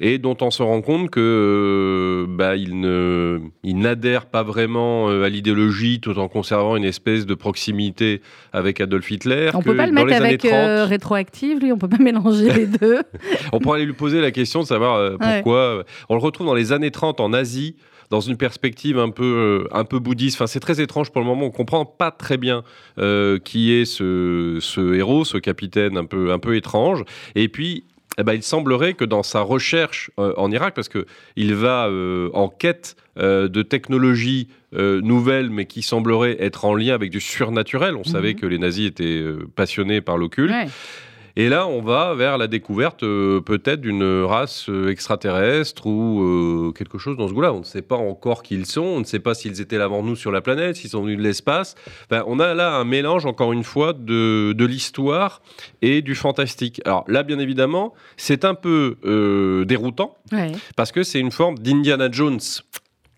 et dont on se rend compte que euh, bah, il ne, il n'adhère pas vraiment euh, à l'idéologie, tout en conservant une espèce de proximité avec Adolf Hitler. On que peut pas le mettre avec années 30, euh, rétroactive, lui, on peut pas [LAUGHS] mélanger les deux. [LAUGHS] on pourrait aller lui poser la question de savoir Ouais. pourquoi. On le retrouve dans les années 30 en Asie, dans une perspective un peu, euh, un peu bouddhiste. Enfin, c'est très étrange pour le moment. On comprend pas très bien euh, qui est ce, ce héros, ce capitaine un peu, un peu étrange. Et puis. eh ben, il semblerait que dans sa recherche euh, en Irak, parce que il va euh, en quête de technologies euh, nouvelles, mais qui sembleraient être en lien avec du surnaturel. On savait Mhm. que les nazis étaient euh, passionnés par l'occulte. Ouais. Et là, on va vers la découverte euh, peut-être d'une race euh, extraterrestre ou euh, quelque chose dans ce goût-là. On ne sait pas encore qui ils sont, on ne sait pas s'ils étaient là avant nous sur la planète, s'ils sont venus de l'espace. Enfin, on a là un mélange, encore une fois, de, de l'histoire et du fantastique. Alors là, bien évidemment, c'est un peu euh, déroutant Ouais. parce que c'est une forme d'Indiana Jones.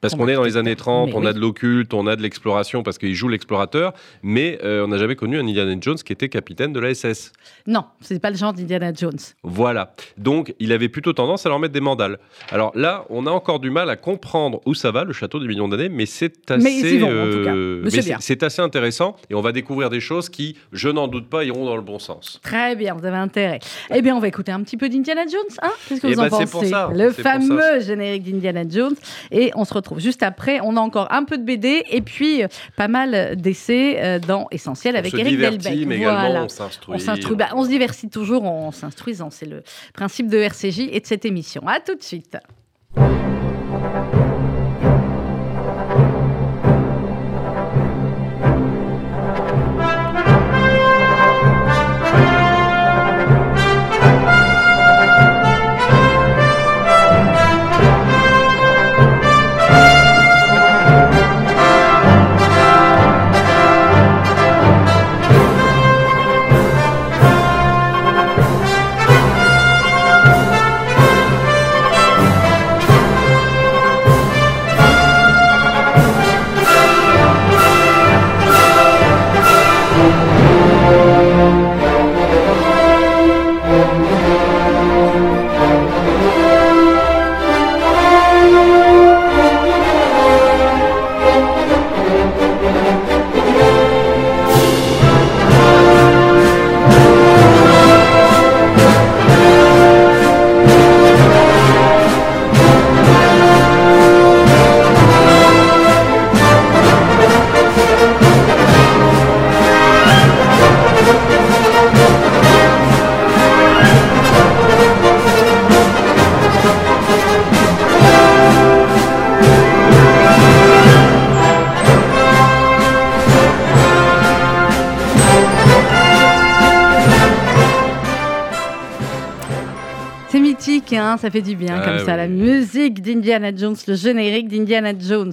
Parce Oh, qu'on est dans les années 30, mais on a de l'occulte, on a de l'exploration parce qu'il joue l'explorateur, mais euh, on n'a jamais connu un Indiana Jones qui était capitaine de la SS. Non, c'est pas le genre d'Indiana Jones. Voilà. Donc, il avait plutôt tendance à leur mettre des mandales. Alors là, on a encore du mal à comprendre où ça va, le château des millions d'années, mais c'est assez, vont, en euh, Mais c'est mais bien. c'est assez intéressant et on va découvrir des choses qui, je n'en doute pas, iront dans le bon sens. Très bien, vous avez intérêt. Eh bien, on va écouter un petit peu d'Indiana Jones. Hein Qu'est-ce que Eh vous en ben, c'est pensez pour ça, Le c'est pour fameux générique d'Indiana Jones. Et on se retrouve juste après. On a encore un peu de BD et puis euh, pas mal d'essais euh, dans Essentiel avec se Eric divertit, Delbecq. mais également Voilà. on s'instruit. On s'instruit, bah, on se diversifie toujours en s'instruisant. C'est le principe de RCJ et de cette émission. À tout de suite. Hein, ça fait du bien Ah comme ça. oui. La musique d'Indiana Jones, le générique d'Indiana Jones.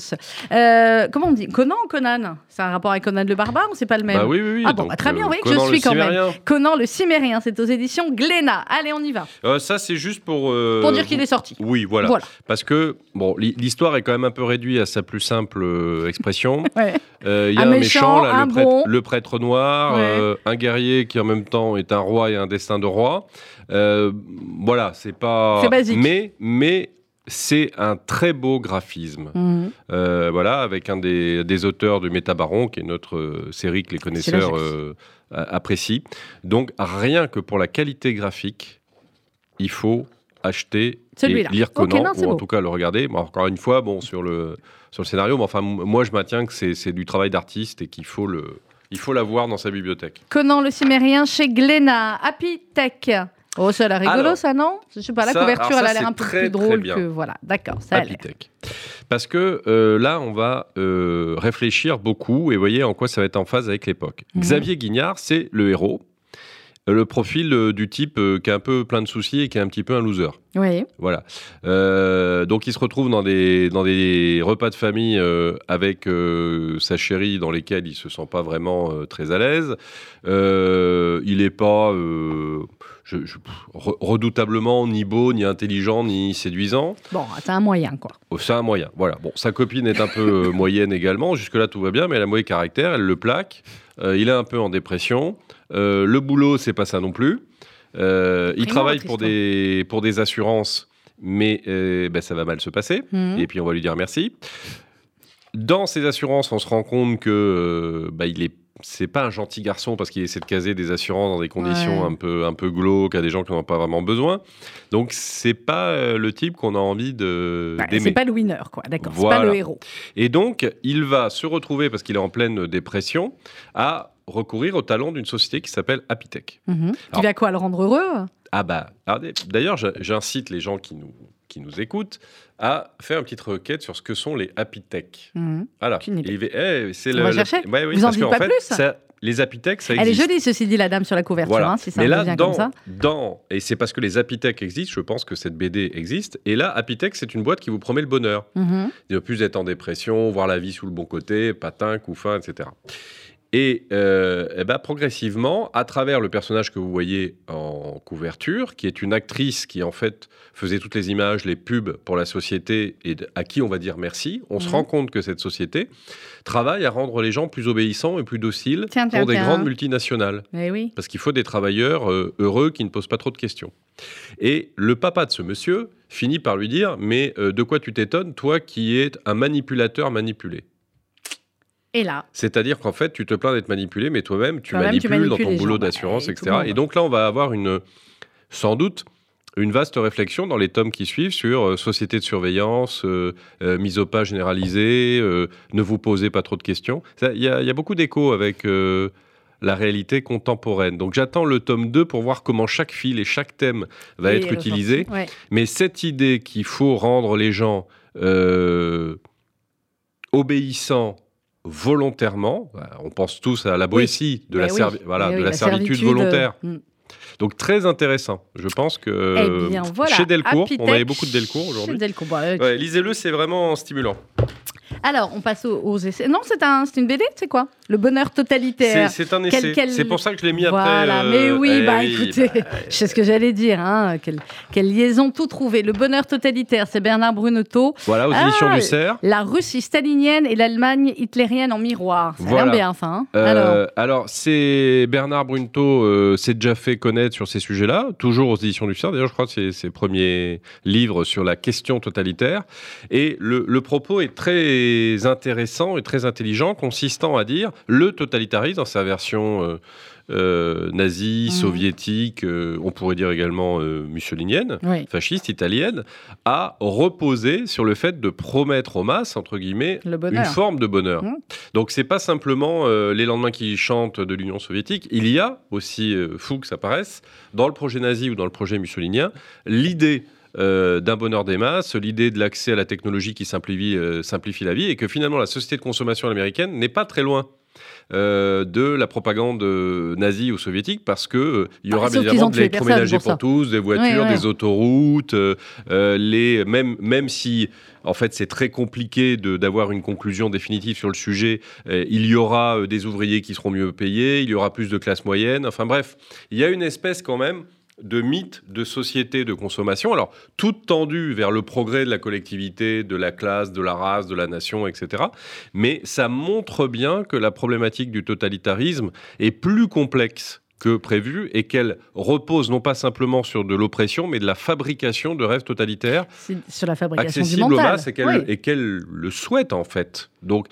Euh, comment on dit? Conan ou Conan? C'est un rapport avec Conan le barbare ou c'est pas le même? Bah oui, oui, oui. Ah bon, bah très bien, euh, oui, je Conan suis quand même. Conan le Cimérien, c'est aux éditions Glénat. Allez, on y va. Euh, ça, c'est juste pour. euh, Pour dire qu'il est sorti. Oui, voilà. Voilà. Parce que, bon, l'hi- l'histoire est quand même un peu réduite à sa plus simple expression. [LAUGHS] Ouais. Il y a Un un, méchant, méchant, là, un le, prêtre, bon. le prêtre noir, Ouais. un guerrier qui en même temps est un roi et un destin de roi. Euh, voilà, c'est pas. C'est basique. Mais, mais c'est un très beau graphisme. Mhm. Euh, voilà, avec un des, des auteurs de Métabaron, qui est notre euh, série que les connaisseurs euh, apprécient. Donc, rien que pour la qualité graphique, il faut acheter et lire Conan, non, ou en beau. tout cas le regarder. Bon, encore une fois, bon, sur le, sur le scénario, mais enfin, moi, je maintiens que c'est c'est du travail d'artiste et qu'il faut le. Il faut l'avoir dans sa bibliothèque. Conan le Cimérien chez Glénat. Happy Tech. Oh, ça a l'air rigolo, Alors, ça, non? Je sais pas, la ça- couverture, elle a l'air un peu très, plus drôle que. Voilà, d'accord, ça a l'air. Parce que euh, là, on va euh, réfléchir beaucoup et voyez en quoi ça va être en phase avec l'époque. Mhm. Xavier Guignard, c'est le héros. Euh, Le profil euh, du type qui est un peu plein de soucis et qui est un petit peu un loser. Oui. Voilà. Donc il se retrouve dans des, dans des repas de famille avec sa chérie dans lesquels il se sent pas vraiment très à l'aise. Il n'est pas, je- je- pff, re- redoutablement ni beau, ni intelligent, ni séduisant. Bon, c'est un moyen, quoi. Oh, c'est un moyen. Voilà. Bon, sa copine est un peu euh, [LAUGHS] moyenne également. Jusque-là, tout va bien, mais elle a mauvais caractère. Elle le plaque. Euh, il est un peu en dépression. Euh, le boulot, c'est pas ça non plus. Euh, il travaille pour quoi. des, pour des assurances, mais ben, ça va mal se passer. Mhm. Et puis, on va lui dire merci. Dans ces assurances, on se rend compte que bah, il est c'est pas un gentil garçon parce qu'il essaie de caser des assurances dans des conditions Ouais. un peu un peu glauques à des gens qui n'en ont pas vraiment besoin. Donc c'est pas euh, le type qu'on a envie de Ouais, d'aimer. c'est pas le winner, quoi. D'accord. C'est pas le héros. Et donc, il va se retrouver, parce qu'il est en pleine dépression, à recourir au talent d'une société qui s'appelle Apitech. Mhm. Qui va quoi le rendre heureux? Ah bah, d'ailleurs, j'incite les gens qui nous, qui nous écoutent à faire une petite requête sur ce que sont les Apitech. Mhm. Voilà. Eh, c'est le- chercher Ouais, oui, Vous en dites pas fait, plus ça- les Apitech, ça Elle est existe. jolie, ceci dit, la dame sur la couverture, Voilà. hein, si ça Mais là, dans, comme ça. dans, et c'est parce que les Apitech existent, je pense que cette BD existe. Et là, Apitech, c'est une boîte qui vous promet le bonheur. Mhm. de plus être en dépression, voir la vie sous le bon côté, patin, couffin, etc. Et, euh, eh ben, progressivement, à travers le personnage que vous voyez en couverture, qui est une actrice qui en fait faisait toutes les images, les pubs pour la société et à qui on va dire merci, on se Mhm. rend compte que cette société travaille à rendre les gens plus obéissants et plus dociles Tiens, tiens, pour des tiens. grandes multinationales. Oui. Parce qu'il faut des travailleurs euh, heureux qui ne posent pas trop de questions. Et le papa de ce monsieur finit par lui dire Mais euh, de quoi tu t'étonnes, toi qui es un manipulateur manipulé? Et là, C'est-à-dire qu'en fait, tu te plains d'être manipulé, mais toi-même, tu, manipules dans ton boulot. Bah, d'assurance, et etc. Et donc là, on va avoir une, sans doute une vaste réflexion dans les tomes qui suivent sur euh, société de surveillance, euh, euh, mise au pas généralisée, euh, ne vous posez pas trop de questions. Il y, a- il y a beaucoup d'échos avec euh, la réalité contemporaine. Donc j'attends le tome 2 pour voir comment chaque fil et chaque thème va et être utilisé. Ouais. Mais cette idée qu'il faut rendre les gens obéissants volontairement, bah, on pense tous à la Boétie de, la, oui. servi- voilà, de oui, la servitude volontaire. euh, mm. Donc très intéressant. Je pense que Eh bien, voilà. chez Delcourt, Apitech, on avait beaucoup de Delcourt aujourd'hui. Delcourt. Bah, euh, Ouais, Lisez-le, c'est vraiment stimulant. Alors, on passe aux, aux essais. Non, c'est un, une BD, c'est quoi? Le bonheur totalitaire. c'est un essai. quel- C'est pour ça que je l'ai mis après. Voilà, euh, mais oui, eh bah écoutez, bah, [LAUGHS] je sais ce que j'allais dire. Hein. Quelle, quelle liaison tout trouvé. Le bonheur totalitaire, c'est Bernard Brunotto. voilà, aux Ah, éditions du Cerf. La Russie stalinienne et l'Allemagne hitlérienne en miroir. Ça Voilà. bien, ça. hein. Euh, Alors, alors, c'est Bernard Brunto euh, s'est déjà fait connaître sur ces sujets-là, toujours aux éditions du CERF. D'ailleurs, je crois que c'est ses premiers livres sur la question totalitaire. Et le, le propos est très intéressant et très intelligent, consistant à dire le totalitarisme dans sa version euh, euh, nazie, Mhm. soviétique, euh, on pourrait dire également euh, mussolinienne oui, fasciste italienne, a reposé sur le fait de promettre aux masses, entre guillemets, le une forme de bonheur. Mmh. Donc c'est pas simplement les lendemains qui chantent de l'Union soviétique, il y a aussi, fou que ça paraisse, dans le projet nazi ou dans le projet mussolinien, l'idée euh, d'un bonheur des masses, l'idée de l'accès à la technologie qui simplifie, euh, simplifie la vie, et que finalement la société de consommation américaine n'est pas très loin. euh, de la propagande nazie ou soviétique parce que euh, il y Ah, aura sauf bien évidemment de l'électroménager pour tous, des voitures, ouais. des autoroutes, euh, les même même si en fait c'est très compliqué d'avoir une conclusion définitive sur le sujet, il y aura des ouvriers qui seront mieux payés, il y aura plus de classe moyenne, enfin bref, il y a une espèce quand même de mythe de société de consommation, alors toute tendue vers le progrès de la collectivité, de la classe, de la race, de la nation, etc. Mais ça montre bien que la problématique du totalitarisme est plus complexe que prévu et qu'elle repose non pas simplement sur de l'oppression, mais de la fabrication de rêves totalitaires sur la fabrication du accessible aux masses et qu'elle Oui. et qu'elle le souhaite en fait. Donc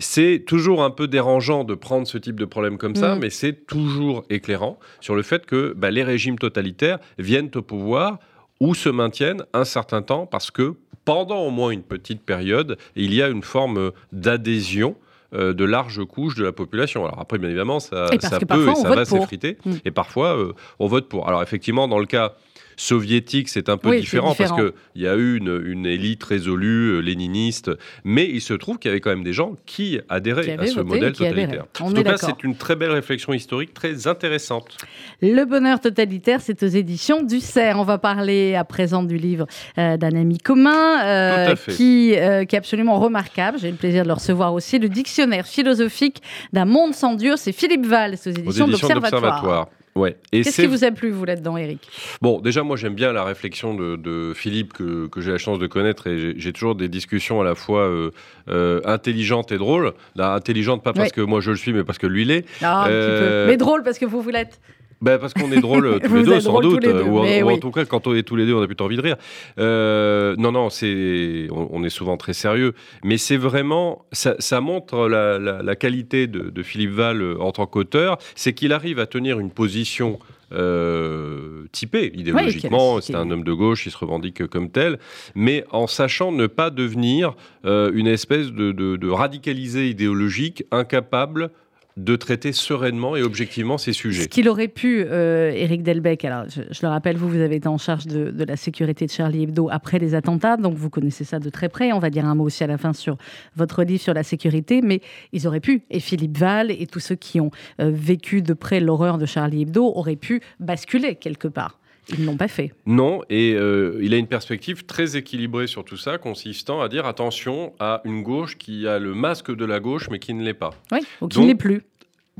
c'est toujours un peu dérangeant de prendre ce type de problème comme ça, Mm. mais c'est toujours éclairant sur le fait que bah, les régimes totalitaires viennent au pouvoir ou se maintiennent un certain temps parce que pendant au moins une petite période, il y a une forme d'adhésion euh, de larges couches de la population. Alors après, bien évidemment, ça, peut et ça va s'effriter. Mm. Et parfois, euh, on vote pour. Alors effectivement, dans le cas soviétique, c'est un peu Oui, différent, différent. parce qu'il y a eu une, une élite résolue, euh, léniniste, mais il se trouve qu'il y avait quand même des gens qui adhéraient Qui à ce voté, modèle totalitaire. En tout cas, c'est une très belle réflexion historique, très intéressante. Le bonheur totalitaire, c'est aux éditions du Cerf. On va parler à présent du livre euh, d'un ami commun euh, qui, euh, qui est absolument remarquable. J'ai eu le plaisir de le recevoir aussi. Le dictionnaire philosophique d'un monde sans Dieu, c'est Philippe Val, c'est aux éditions de éditions l'Observatoire. Ouais. Et Qu'est-ce qui vous a plu, vous, là-dedans, Eric? Bon, déjà, moi, j'aime bien la réflexion de, de Philippe que, que j'ai la chance de connaître et j'ai- toujours des discussions à la fois euh, euh, intelligentes et drôles. Là, intelligente, pas parce Ouais. que moi je le suis, mais parce que lui l'est. Ah, un petit Euh, peu. Mais drôle, parce que vous, vous l'êtes. Ben, parce qu'on est drôles euh, [LAUGHS] tous les deux, sans doute. deux, ou, en- tout cas, quand on est tous les deux, on a plutôt envie de rire. Euh, non, non, c'est, on, on est souvent très sérieux. Mais c'est vraiment, ça, ça montre la, la- la qualité de, de Philippe Val euh, en tant qu'auteur. C'est qu'il arrive à tenir une position euh, typée idéologiquement. C'est un homme de gauche, il se revendique comme tel, mais en sachant ne pas devenir euh, une espèce de, de, de radicalisé idéologique incapable de traiter sereinement et objectivement ces sujets. Ce qu'il aurait pu, euh, Éric Delbecq, alors je, le rappelle, vous, vous avez été en charge de, de la sécurité de Charlie Hebdo après les attentats, donc vous connaissez ça de très près. On va dire un mot aussi à la fin sur votre livre sur la sécurité, mais ils auraient pu, et Philippe Val et tous ceux qui ont euh, vécu de près l'horreur de Charlie Hebdo auraient pu basculer quelque part. Ils ne l'ont pas fait. Non, et euh, il a une perspective très équilibrée sur tout ça, consistant à dire attention à une gauche qui a le masque de la gauche, mais qui ne l'est pas. Oui, ou qui ne l'est plus.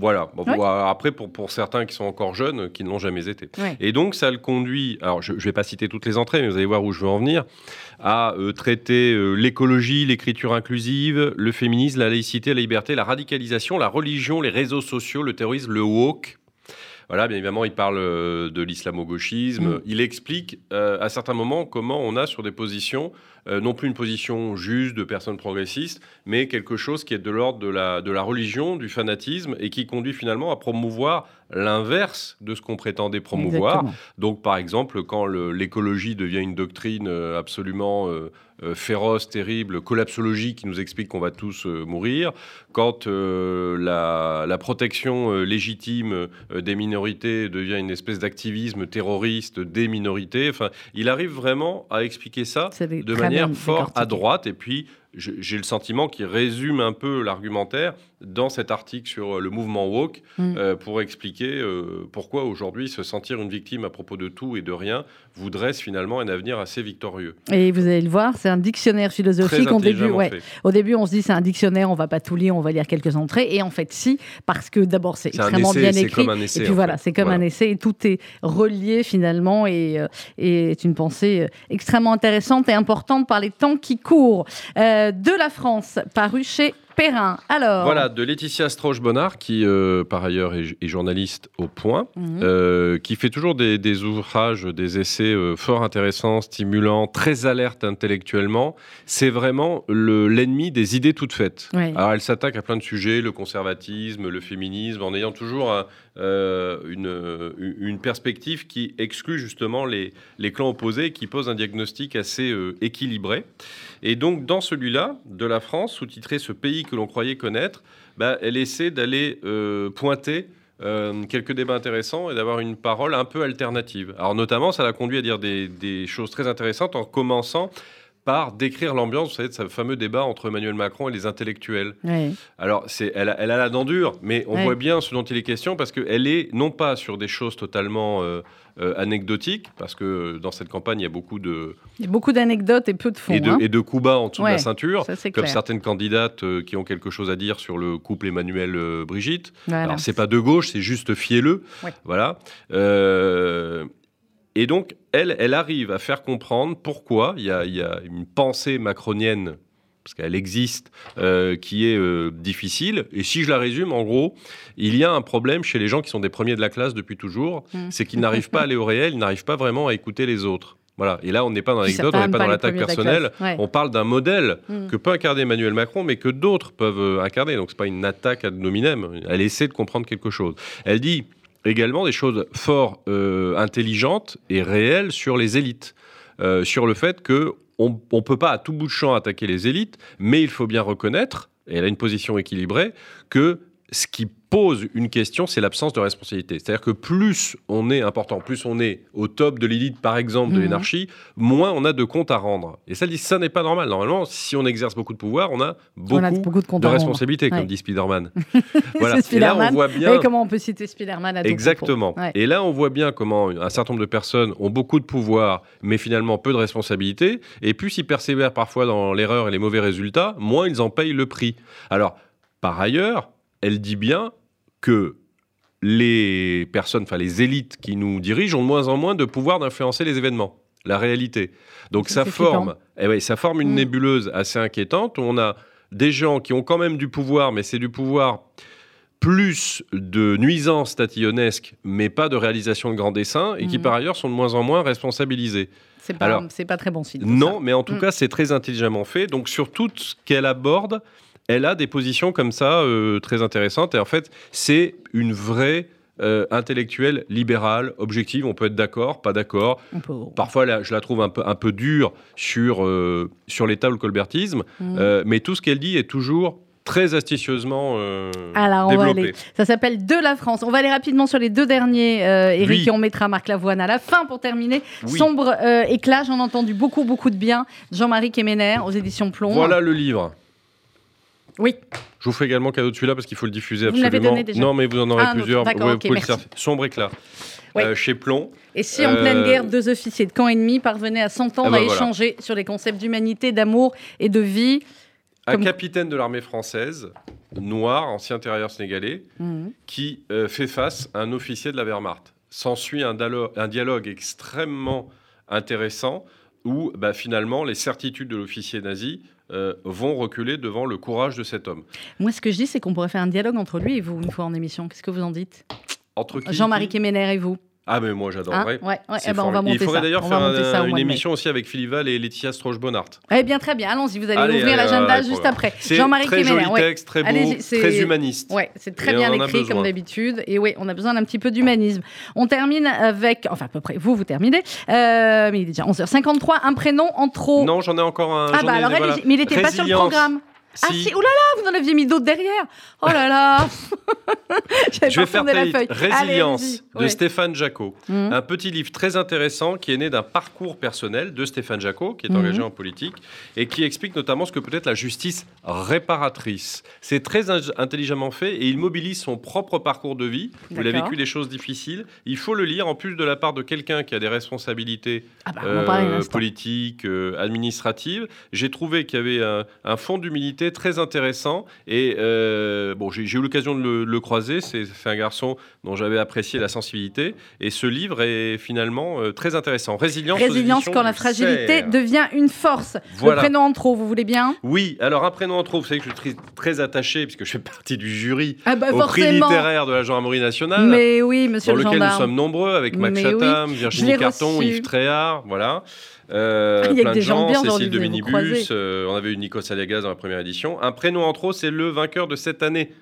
Voilà. Bon, après, pour, pour certains qui sont encore jeunes, qui ne l'ont jamais été. Et donc, ça le conduit, alors je ne vais pas citer toutes les entrées, mais vous allez voir où je veux en venir, à euh, traiter euh, l'écologie, l'écriture inclusive, le féminisme, la laïcité, la liberté, la radicalisation, la religion, les réseaux sociaux, le terrorisme, le woke. Voilà, bien évidemment, il parle euh, de l'islamo-gauchisme. Mm. Il explique euh, à certains moments comment on a sur des positions, euh, non plus une position juste de personnes progressistes, mais quelque chose qui est de l'ordre de la, de la religion, du fanatisme, et qui conduit finalement à promouvoir l'inverse de ce qu'on prétendait promouvoir. Exactement. Donc, par exemple, quand l'écologie devient une doctrine absolument féroce, terrible, collapsologie qui nous explique qu'on va tous euh, mourir, quand euh, la, la protection euh, légitime euh, des minorités devient une espèce d'activisme terroriste des minorités, enfin, il arrive vraiment à expliquer ça de manière fort à droite. Et puis, j'ai le sentiment qu'il résume un peu l'argumentaire dans cet article sur euh, le mouvement woke Mm. euh, pour expliquer euh, pourquoi aujourd'hui se sentir une victime à propos de tout et de rien vous dresse finalement un avenir assez victorieux. Et vous allez le voir, c'est un dictionnaire philosophique. Au début, ouais. Au début, on se dit c'est un dictionnaire, on va pas tout lire, on va lire quelques entrées. Et en fait, si, parce que d'abord c'est extrêmement essai, bien c'est écrit. comme un essai, et puis voilà, c'est comme Voilà. un essai et tout est relié finalement et, euh, et est une pensée extrêmement intéressante et importante par les temps qui courent. Euh, de la France, paru chez Perrin. Alors. Voilà, de Laetitia Stroche-Bonnard, qui euh, par ailleurs est, est journaliste au point, Mhm. euh, qui fait toujours des, des ouvrages, des essais euh, fort intéressants, stimulants, très alertes intellectuellement. C'est vraiment le- l'ennemi des idées toutes faites. Alors elle s'attaque à plein de sujets, le conservatisme, le féminisme, en ayant toujours un, euh, une, une perspective qui exclut justement les, clans opposés et qui pose un diagnostic assez euh, équilibré. Et donc dans celui-là, de la France, sous-titré Ce pays que l'on croyait connaître, bah, elle essaie d'aller euh, pointer euh, quelques débats intéressants et d'avoir une parole un peu alternative. Alors notamment, ça l'a conduit à dire des, des choses très intéressantes en commençant par décrire l'ambiance, vous savez, de ce fameux débat entre Emmanuel Macron et les intellectuels. Alors, c'est, elle, a, elle a la dent dure, mais on voit bien ce dont il est question parce qu'elle est non pas sur des choses totalement euh, euh, anecdotiques, parce que dans cette campagne, il y a beaucoup de, Il y a beaucoup d'anecdotes et peu de fond. et de, hein. et de coups bas en dessous de la ceinture, ça, comme clair. certaines candidates euh, qui ont quelque chose à dire sur le couple Emmanuel-Brigitte. Voilà. Alors, c'est pas de gauche, c'est juste. Ouais. Voilà. Et donc, elle, elle arrive à faire comprendre pourquoi il y a, il y a une pensée macronienne, parce qu'elle existe, euh, qui est euh, difficile. Et si je la résume, en gros, il y a un problème chez les gens qui sont des premiers de la classe depuis toujours, Mm. c'est qu'ils n'arrivent pas à aller au réel, ils n'arrivent pas vraiment à écouter les autres. Voilà. Et là, on n'est pas dans l'anecdote, on n'est pas pas dans l'attaque la personnelle. Ouais. On parle d'un modèle Mm. que peut incarner Emmanuel Macron, mais que d'autres peuvent euh, incarner. Donc, c'est pas une attaque ad nominem. Elle essaie de comprendre quelque chose. Elle dit également des choses fort euh, intelligentes et réelles sur les élites, Euh, sur le fait que on ne peut pas à tout bout de champ attaquer les élites, mais il faut bien reconnaître, et elle a une position équilibrée, que ce qui pose une question, c'est l'absence de responsabilité. C'est-à-dire que plus on est important, plus on est au top de l'élite, par exemple, de Mhm. l'énarchie, moins on a de comptes à rendre. Et ça, dit, ça n'est pas normal. Normalement, si on exerce beaucoup de pouvoir, on a beaucoup, On a beaucoup de responsabilités, Ouais. comme dit Spider-Man. [LAUGHS] voilà. C'est Et là, on voit Vous bien... voyez comment on peut citer Spider-Man à Exactement. Ouais. Et là, on voit bien comment un certain nombre de personnes ont beaucoup de pouvoir, mais finalement peu de responsabilités. Et plus ils persévèrent parfois dans l'erreur et les mauvais résultats, moins ils en payent le prix. Alors, par ailleurs, elle dit bien que les personnes, enfin les élites qui nous dirigent ont de moins en moins de pouvoir d'influencer les événements, la réalité. Donc Ça, forme, eh ouais, ça forme une Mm. nébuleuse assez inquiétante où on a des gens qui ont quand même du pouvoir, mais c'est du pouvoir plus de nuisances tatillonnesques, mais pas de réalisation de grands dessins, et qui Mhm. par ailleurs sont de moins en moins responsabilisés. C'est pas, Alors, pas très bon signe. Non, ça. mais en tout Mm. cas, c'est très intelligemment fait. Donc, sur tout ce qu'elle aborde, elle a des positions comme ça euh, très intéressantes. Et en fait, c'est une vraie euh, intellectuelle libérale, objective. On peut être d'accord, pas d'accord. Peut- Parfois, là, je la trouve un peu, un peu dure sur, euh, sur l'État ou le colbertisme. Mm. Euh, mais tout ce qu'elle dit est toujours très astucieusement euh, Alors, on va développé. aller. Ça s'appelle De la France. On va aller rapidement sur les deux derniers, euh, Eric, Oui. et on mettra Marc Lavoine à la fin pour terminer. Oui. Sombre euh, éclat, j'en ai entendu beaucoup, beaucoup de bien. Jean-Marie Kemener aux éditions Plomb. Voilà le livre. Oui. Je vous fais également cadeau de celui-là parce qu'il faut le diffuser Vous absolument. donné déjà Non, mais vous en aurez Ah, plusieurs. D'accord, Ouais, ok, vous pouvez le merci. faire. Sombre éclat. Ouais. Euh, chez Plomb. Et si en Euh, pleine guerre, deux officiers de camp ennemi parvenaient à s'entendre, Ah bah à voilà. échanger sur les concepts d'humanité, d'amour et de vie Un Comme- capitaine de l'armée française, noir, ancien tirailleur sénégalais, Mhm. qui euh, fait face à un officier de la Wehrmacht. S'ensuit un dialogue extrêmement intéressant où bah, finalement les certitudes de l'officier nazi euh, vont reculer devant le courage de cet homme. Moi, ce que je dis, c'est qu'on pourrait faire un dialogue entre lui et vous une fois en émission. Qu'est-ce que vous en dites? Jean-Marie Kemener et vous Ah mais moi Hein. Ouais, ouais. C'est Eh ben, on va monter Il faudrait d'ailleurs faire un- une mai. émission aussi avec Philippe Val et Laetitia Strauch-Bonnard. Eh bien, très bien. Allons-y, vous allez Allez, ouvrir allez, l'agenda juste après. Jean-Marie très joli texte, très beau, très humaniste. Ouais, c'est très Et bien écrit comme d'habitude. Et oui, on a besoin d'un petit peu d'humanisme. On termine avec, enfin à peu près, vous, vous terminez. Euh, mais il est déjà 11h53. Un prénom en trop. Non, j'en ai encore un. ah bah alors, mais il n'était pas sur le Résilience. Ah Si. si, oulala, vous en aviez mis d'autres derrière. Oh là là. [LAUGHS] [LAUGHS] Je vais faire très la vite. Allez, Résilience de Ouais. Stéphane Jacot. Mhm. Un petit livre très intéressant qui est né d'un parcours personnel de Stéphane Jacot, qui est Mhm. engagé en politique, et qui explique notamment ce que peut être la justice réparatrice. C'est très in- intelligemment fait et il mobilise son propre parcours de vie. Il a vécu des choses difficiles. Il faut le lire en plus de la part de quelqu'un qui a des responsabilités Ah bah, euh, politiques, euh, administratives. J'ai trouvé qu'il y avait un, un fond d'humilité très intéressant. Et euh, bon, j'ai eu l'occasion de le, le croiser. C'est un garçon dont j'avais apprécié la sensibilité. Et ce livre est finalement euh, très intéressant. Résilience. Résilience quand la fragilité devient une force. Voilà. Le prénom en trop, vous voulez bien? Oui, alors un prénom en trop, vous savez que je suis très, attaché, puisque je fais partie du jury Ah bah au prix littéraire de la gendarmerie nationale. Mais oui, monsieur dans le lequel nous sommes nombreux, avec Max oui, Chatham, Virginie Carton, reçu. Yves Tréhard, voilà. Euh, Il y a plein que de des gens Cécile de. Minibus, euh, on avait eu Nico Saliagas dans la première édition. Un prénom en trop, c'est le vainqueur de cette année.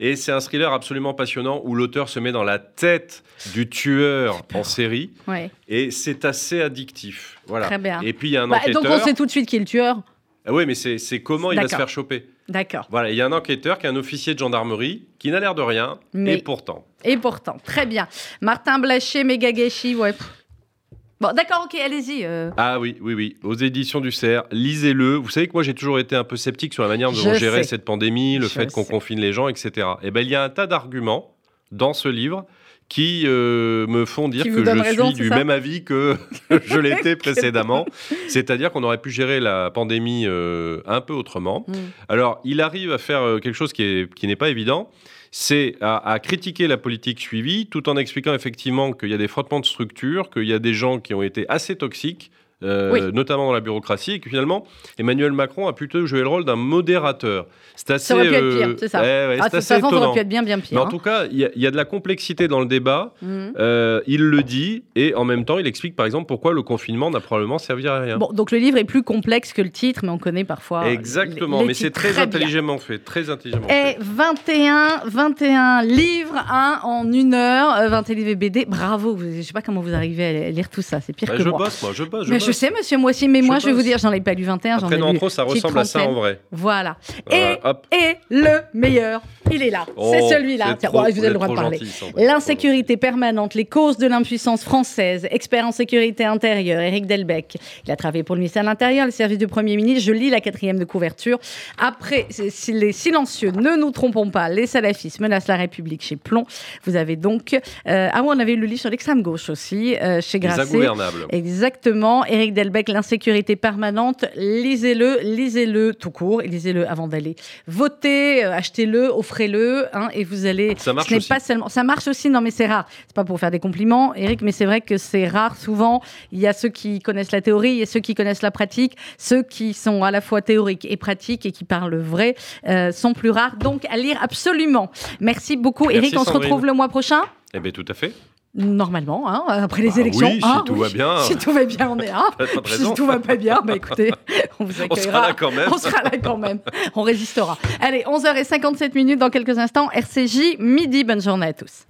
Et c'est un thriller absolument passionnant où l'auteur se met dans la tête du tueur en série Ouais. et c'est assez addictif. Voilà. Très bien. Et puis il y a un Bah, enquêteur. donc on sait tout de suite qui est le tueur. Ah oui, mais c'est comment il va se faire choper. D'accord. Voilà, il y a un enquêteur qui est un officier de gendarmerie qui n'a l'air de rien Mais- et pourtant. Et pourtant, très bien. Martin Blaché, Megagashi, ouais. Bon, d'accord, ok, allez-y. euh. Ah oui, oui, oui. Aux éditions du CERF, lisez-le. Vous savez que moi, j'ai toujours été un peu sceptique sur la manière dont on gérait cette pandémie, le Je fait qu'on confine les gens, etc. Et ben, il y a un tas d'arguments dans ce livre qui euh, me font dire que je raison, suis du même avis que [LAUGHS] je l'étais [LAUGHS] [LAUGHS] précédemment. C'est-à-dire qu'on aurait pu gérer la pandémie euh, un peu autrement. Mm. Alors, il arrive à faire quelque chose qui est- qui n'est pas évident, c'est à, critiquer la politique suivie, tout en expliquant effectivement qu'il y a des frottements de structures, qu'il y a des gens qui ont été assez toxiques, euh, Oui. notamment dans la bureaucratie, et que finalement, Emmanuel Macron a plutôt joué le rôle d'un modérateur. C'est assez... Ça aurait pu être euh, pire, c'est ça. ouais, ouais, Ah, façon, ça aurait pu être bien, bien pire. Mais en hein. tout cas, il y, a- il y a de la complexité dans le débat. Mhm. Euh, il le dit, et en même temps, il explique par exemple pourquoi le confinement n'a probablement servi à rien. Bon, donc le livre est plus complexe que le titre, mais on connaît parfois. Exactement, les- les mais c'est très, intelligemment fait, très intelligemment Et fait. 21, 21 livres, un en une heure, euh, 21 livres et BD. Bravo, je sais pas comment vous arrivez à lire tout ça, c'est pire Bah, que je moi. bosse, moi, je bosse. Je mais bosse. Je sais, monsieur, moi aussi, mais Je moi, je vais vous dire, j'en ai pas lu 21, j'en ai non, lu. trop, ça ressemble à ça en vrai. Voilà. Voilà, et, hop. et le meilleur, il est là. c'est Oh, celui-là. c'est je vous ai le droit de parler. L'insécurité permanente, les causes de l'impuissance française, expert en sécurité intérieure, Éric Delbecq. Il a travaillé pour le ministère de l'Intérieur, le service du Premier ministre. Je lis la quatrième de couverture. Après, les silencieux, ne nous trompons pas, les salafistes menacent la République chez Plomb. Vous avez donc. euh, ah oui, on avait eu le livre sur l'extrême gauche aussi, euh, chez Les Grasset. ingouvernables. Exactement. Éric Delbecq, l'insécurité permanente. Lisez-le, lisez-le tout court, lisez-le avant d'aller voter, euh, achetez-le, offrez offrez-le hein, et vous allez. Ça marche ce aussi. pas seulement. Ça marche aussi, non mais c'est rare. C'est pas pour faire des compliments, Eric, mais c'est vrai que c'est rare. Souvent, il y a ceux qui connaissent la théorie et ceux qui connaissent la pratique. Ceux qui sont à la fois théoriques et pratiques et qui parlent vrai euh, sont plus rares. Donc à lire absolument. Merci beaucoup, Merci, Eric. On se retrouve le mois prochain? Eh bien, tout à fait. Normalement, hein, après les Bah élections. oui, si hein, tout va bien. Si tout va bien, on est là. Pas de Si tout va pas bien, bah écoutez, [LAUGHS] on vous On accueillera. sera là quand même. On sera là quand même. On résistera. Allez, 11h57 minutes dans quelques instants. RCJ, midi. Bonne journée à tous.